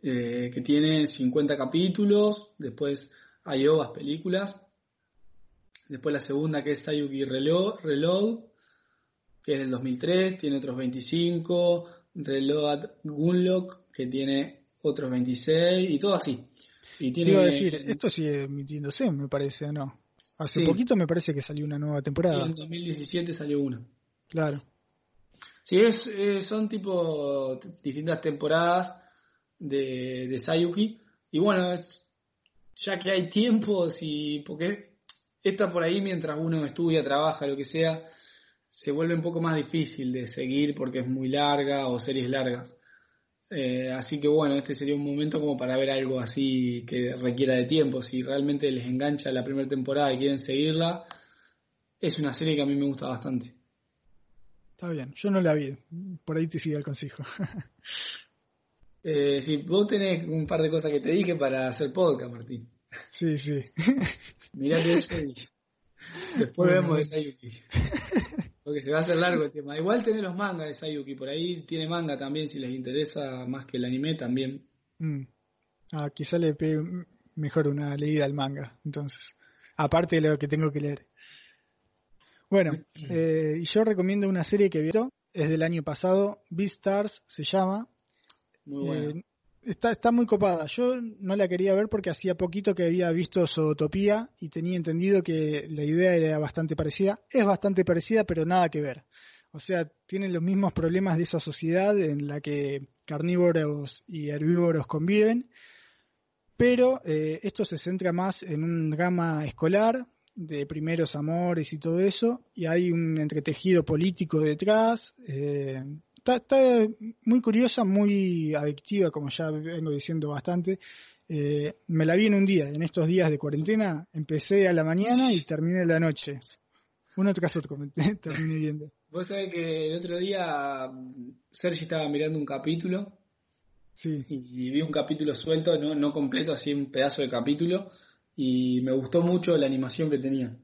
eh, que tiene 50 capítulos, después hay ovas películas, después la segunda que es Sayuki Reload, que es del 2003, tiene otros 25, Reload Gunlock, que tiene otros 26, y todo así. Y tiene... Iba a decir, esto sigue emitiéndose, me parece, ¿no? Hace poquito me parece que salió una nueva temporada. Sí, en 2017 salió una. Claro. Sí, es, son tipo distintas temporadas de, de Sayuki. Y bueno, ya que hay tiempo, si, porque está por ahí mientras uno estudia, trabaja, lo que sea, se vuelve un poco más difícil de seguir porque es muy larga o series largas. Eh, así que bueno, este sería un momento como para ver algo así que requiera de tiempo. Si realmente les engancha la primera temporada y quieren seguirla, es una serie que a mí me gusta bastante. Está bien, yo no la vi, por ahí te sigue el consejo. [laughs] eh, sí, vos tenés un par de cosas que te dije para hacer podcast, Martín. Sí, sí. Mirá [laughs] eso y después vemos de Sayuki. Porque se va a hacer largo el tema. Igual tiene los mangas de Sayuki, por ahí tiene manga también, si les interesa más que el anime también. Mm. Ah, quizá le pegue mejor una leída al manga, entonces. Aparte de lo que tengo que leer. Bueno, [clears throat] eh, yo recomiendo una serie que vi, es del año pasado, Beastars se llama. Muy buena. Eh, Está, está muy copada. Yo no la quería ver porque hacía poquito que había visto Zootopía y tenía entendido que la idea era bastante parecida. Es bastante parecida, pero nada que ver. O sea, tienen los mismos problemas de esa sociedad en la que carnívoros y herbívoros conviven, pero eh, esto se centra más en un drama escolar de primeros amores y todo eso, y hay un entretejido político detrás. Eh, está, muy curiosa, muy adictiva, como ya vengo diciendo bastante. Eh, me la vi en un día, en estos días de cuarentena, empecé a la mañana y terminé a la noche. Uno tras otro [laughs] terminé viendo. Vos sabés que el otro día Sergi estaba mirando un capítulo sí. y, vi un capítulo suelto, no, no completo, así un pedazo de capítulo, y me gustó mucho la animación que tenía.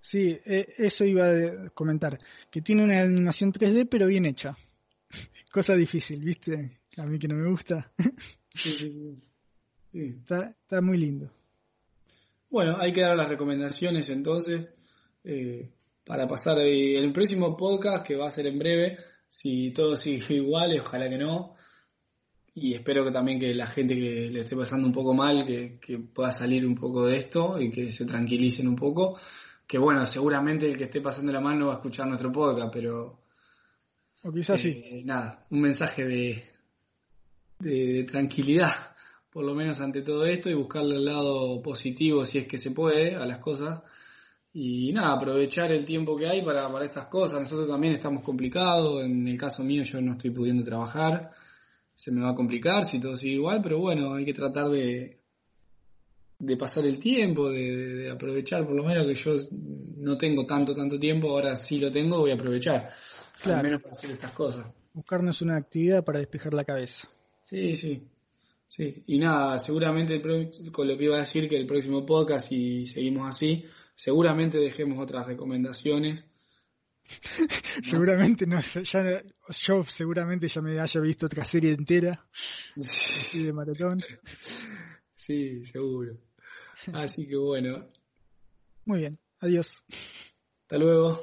Sí, eh, eso iba a comentar, que tiene una animación 3D pero bien hecha. Cosa difícil, ¿viste? A mí que no me gusta. Sí, sí, sí. Está, está muy lindo. Bueno, hay que dar las recomendaciones entonces eh, para pasar el próximo podcast que va a ser en breve. Si todo sigue [laughs] igual, ojalá que no. Y espero que también que la gente que le esté pasando un poco mal, que, que pueda salir un poco de esto y que se tranquilicen un poco. Que bueno, seguramente el que esté pasando la mano va a escuchar nuestro podcast, pero O quizás sí. eh, nada, un mensaje de, de, tranquilidad, por lo menos ante todo esto, y buscarle el lado positivo si es que se puede a las cosas. Y nada, aprovechar el tiempo que hay para, para estas cosas. Nosotros también estamos complicados, en el caso mío yo no estoy pudiendo trabajar, se me va a complicar si todo sigue igual, pero bueno, hay que tratar de, de pasar el tiempo, de- de aprovechar por lo menos que yo no tengo tanto, tanto tiempo, ahora sí lo tengo, voy a aprovechar, Claro. al menos para hacer estas cosas. Buscarnos una actividad para despejar la cabeza. Sí, sí. Sí, y nada, seguramente con lo que iba a decir que el próximo podcast, si seguimos así, seguramente dejemos otras recomendaciones. [laughs] Seguramente no, ya, yo seguramente ya me haya visto otra serie entera así [laughs] de maratón. Sí, seguro. Así que bueno, Muy bien, adiós. hasta luego.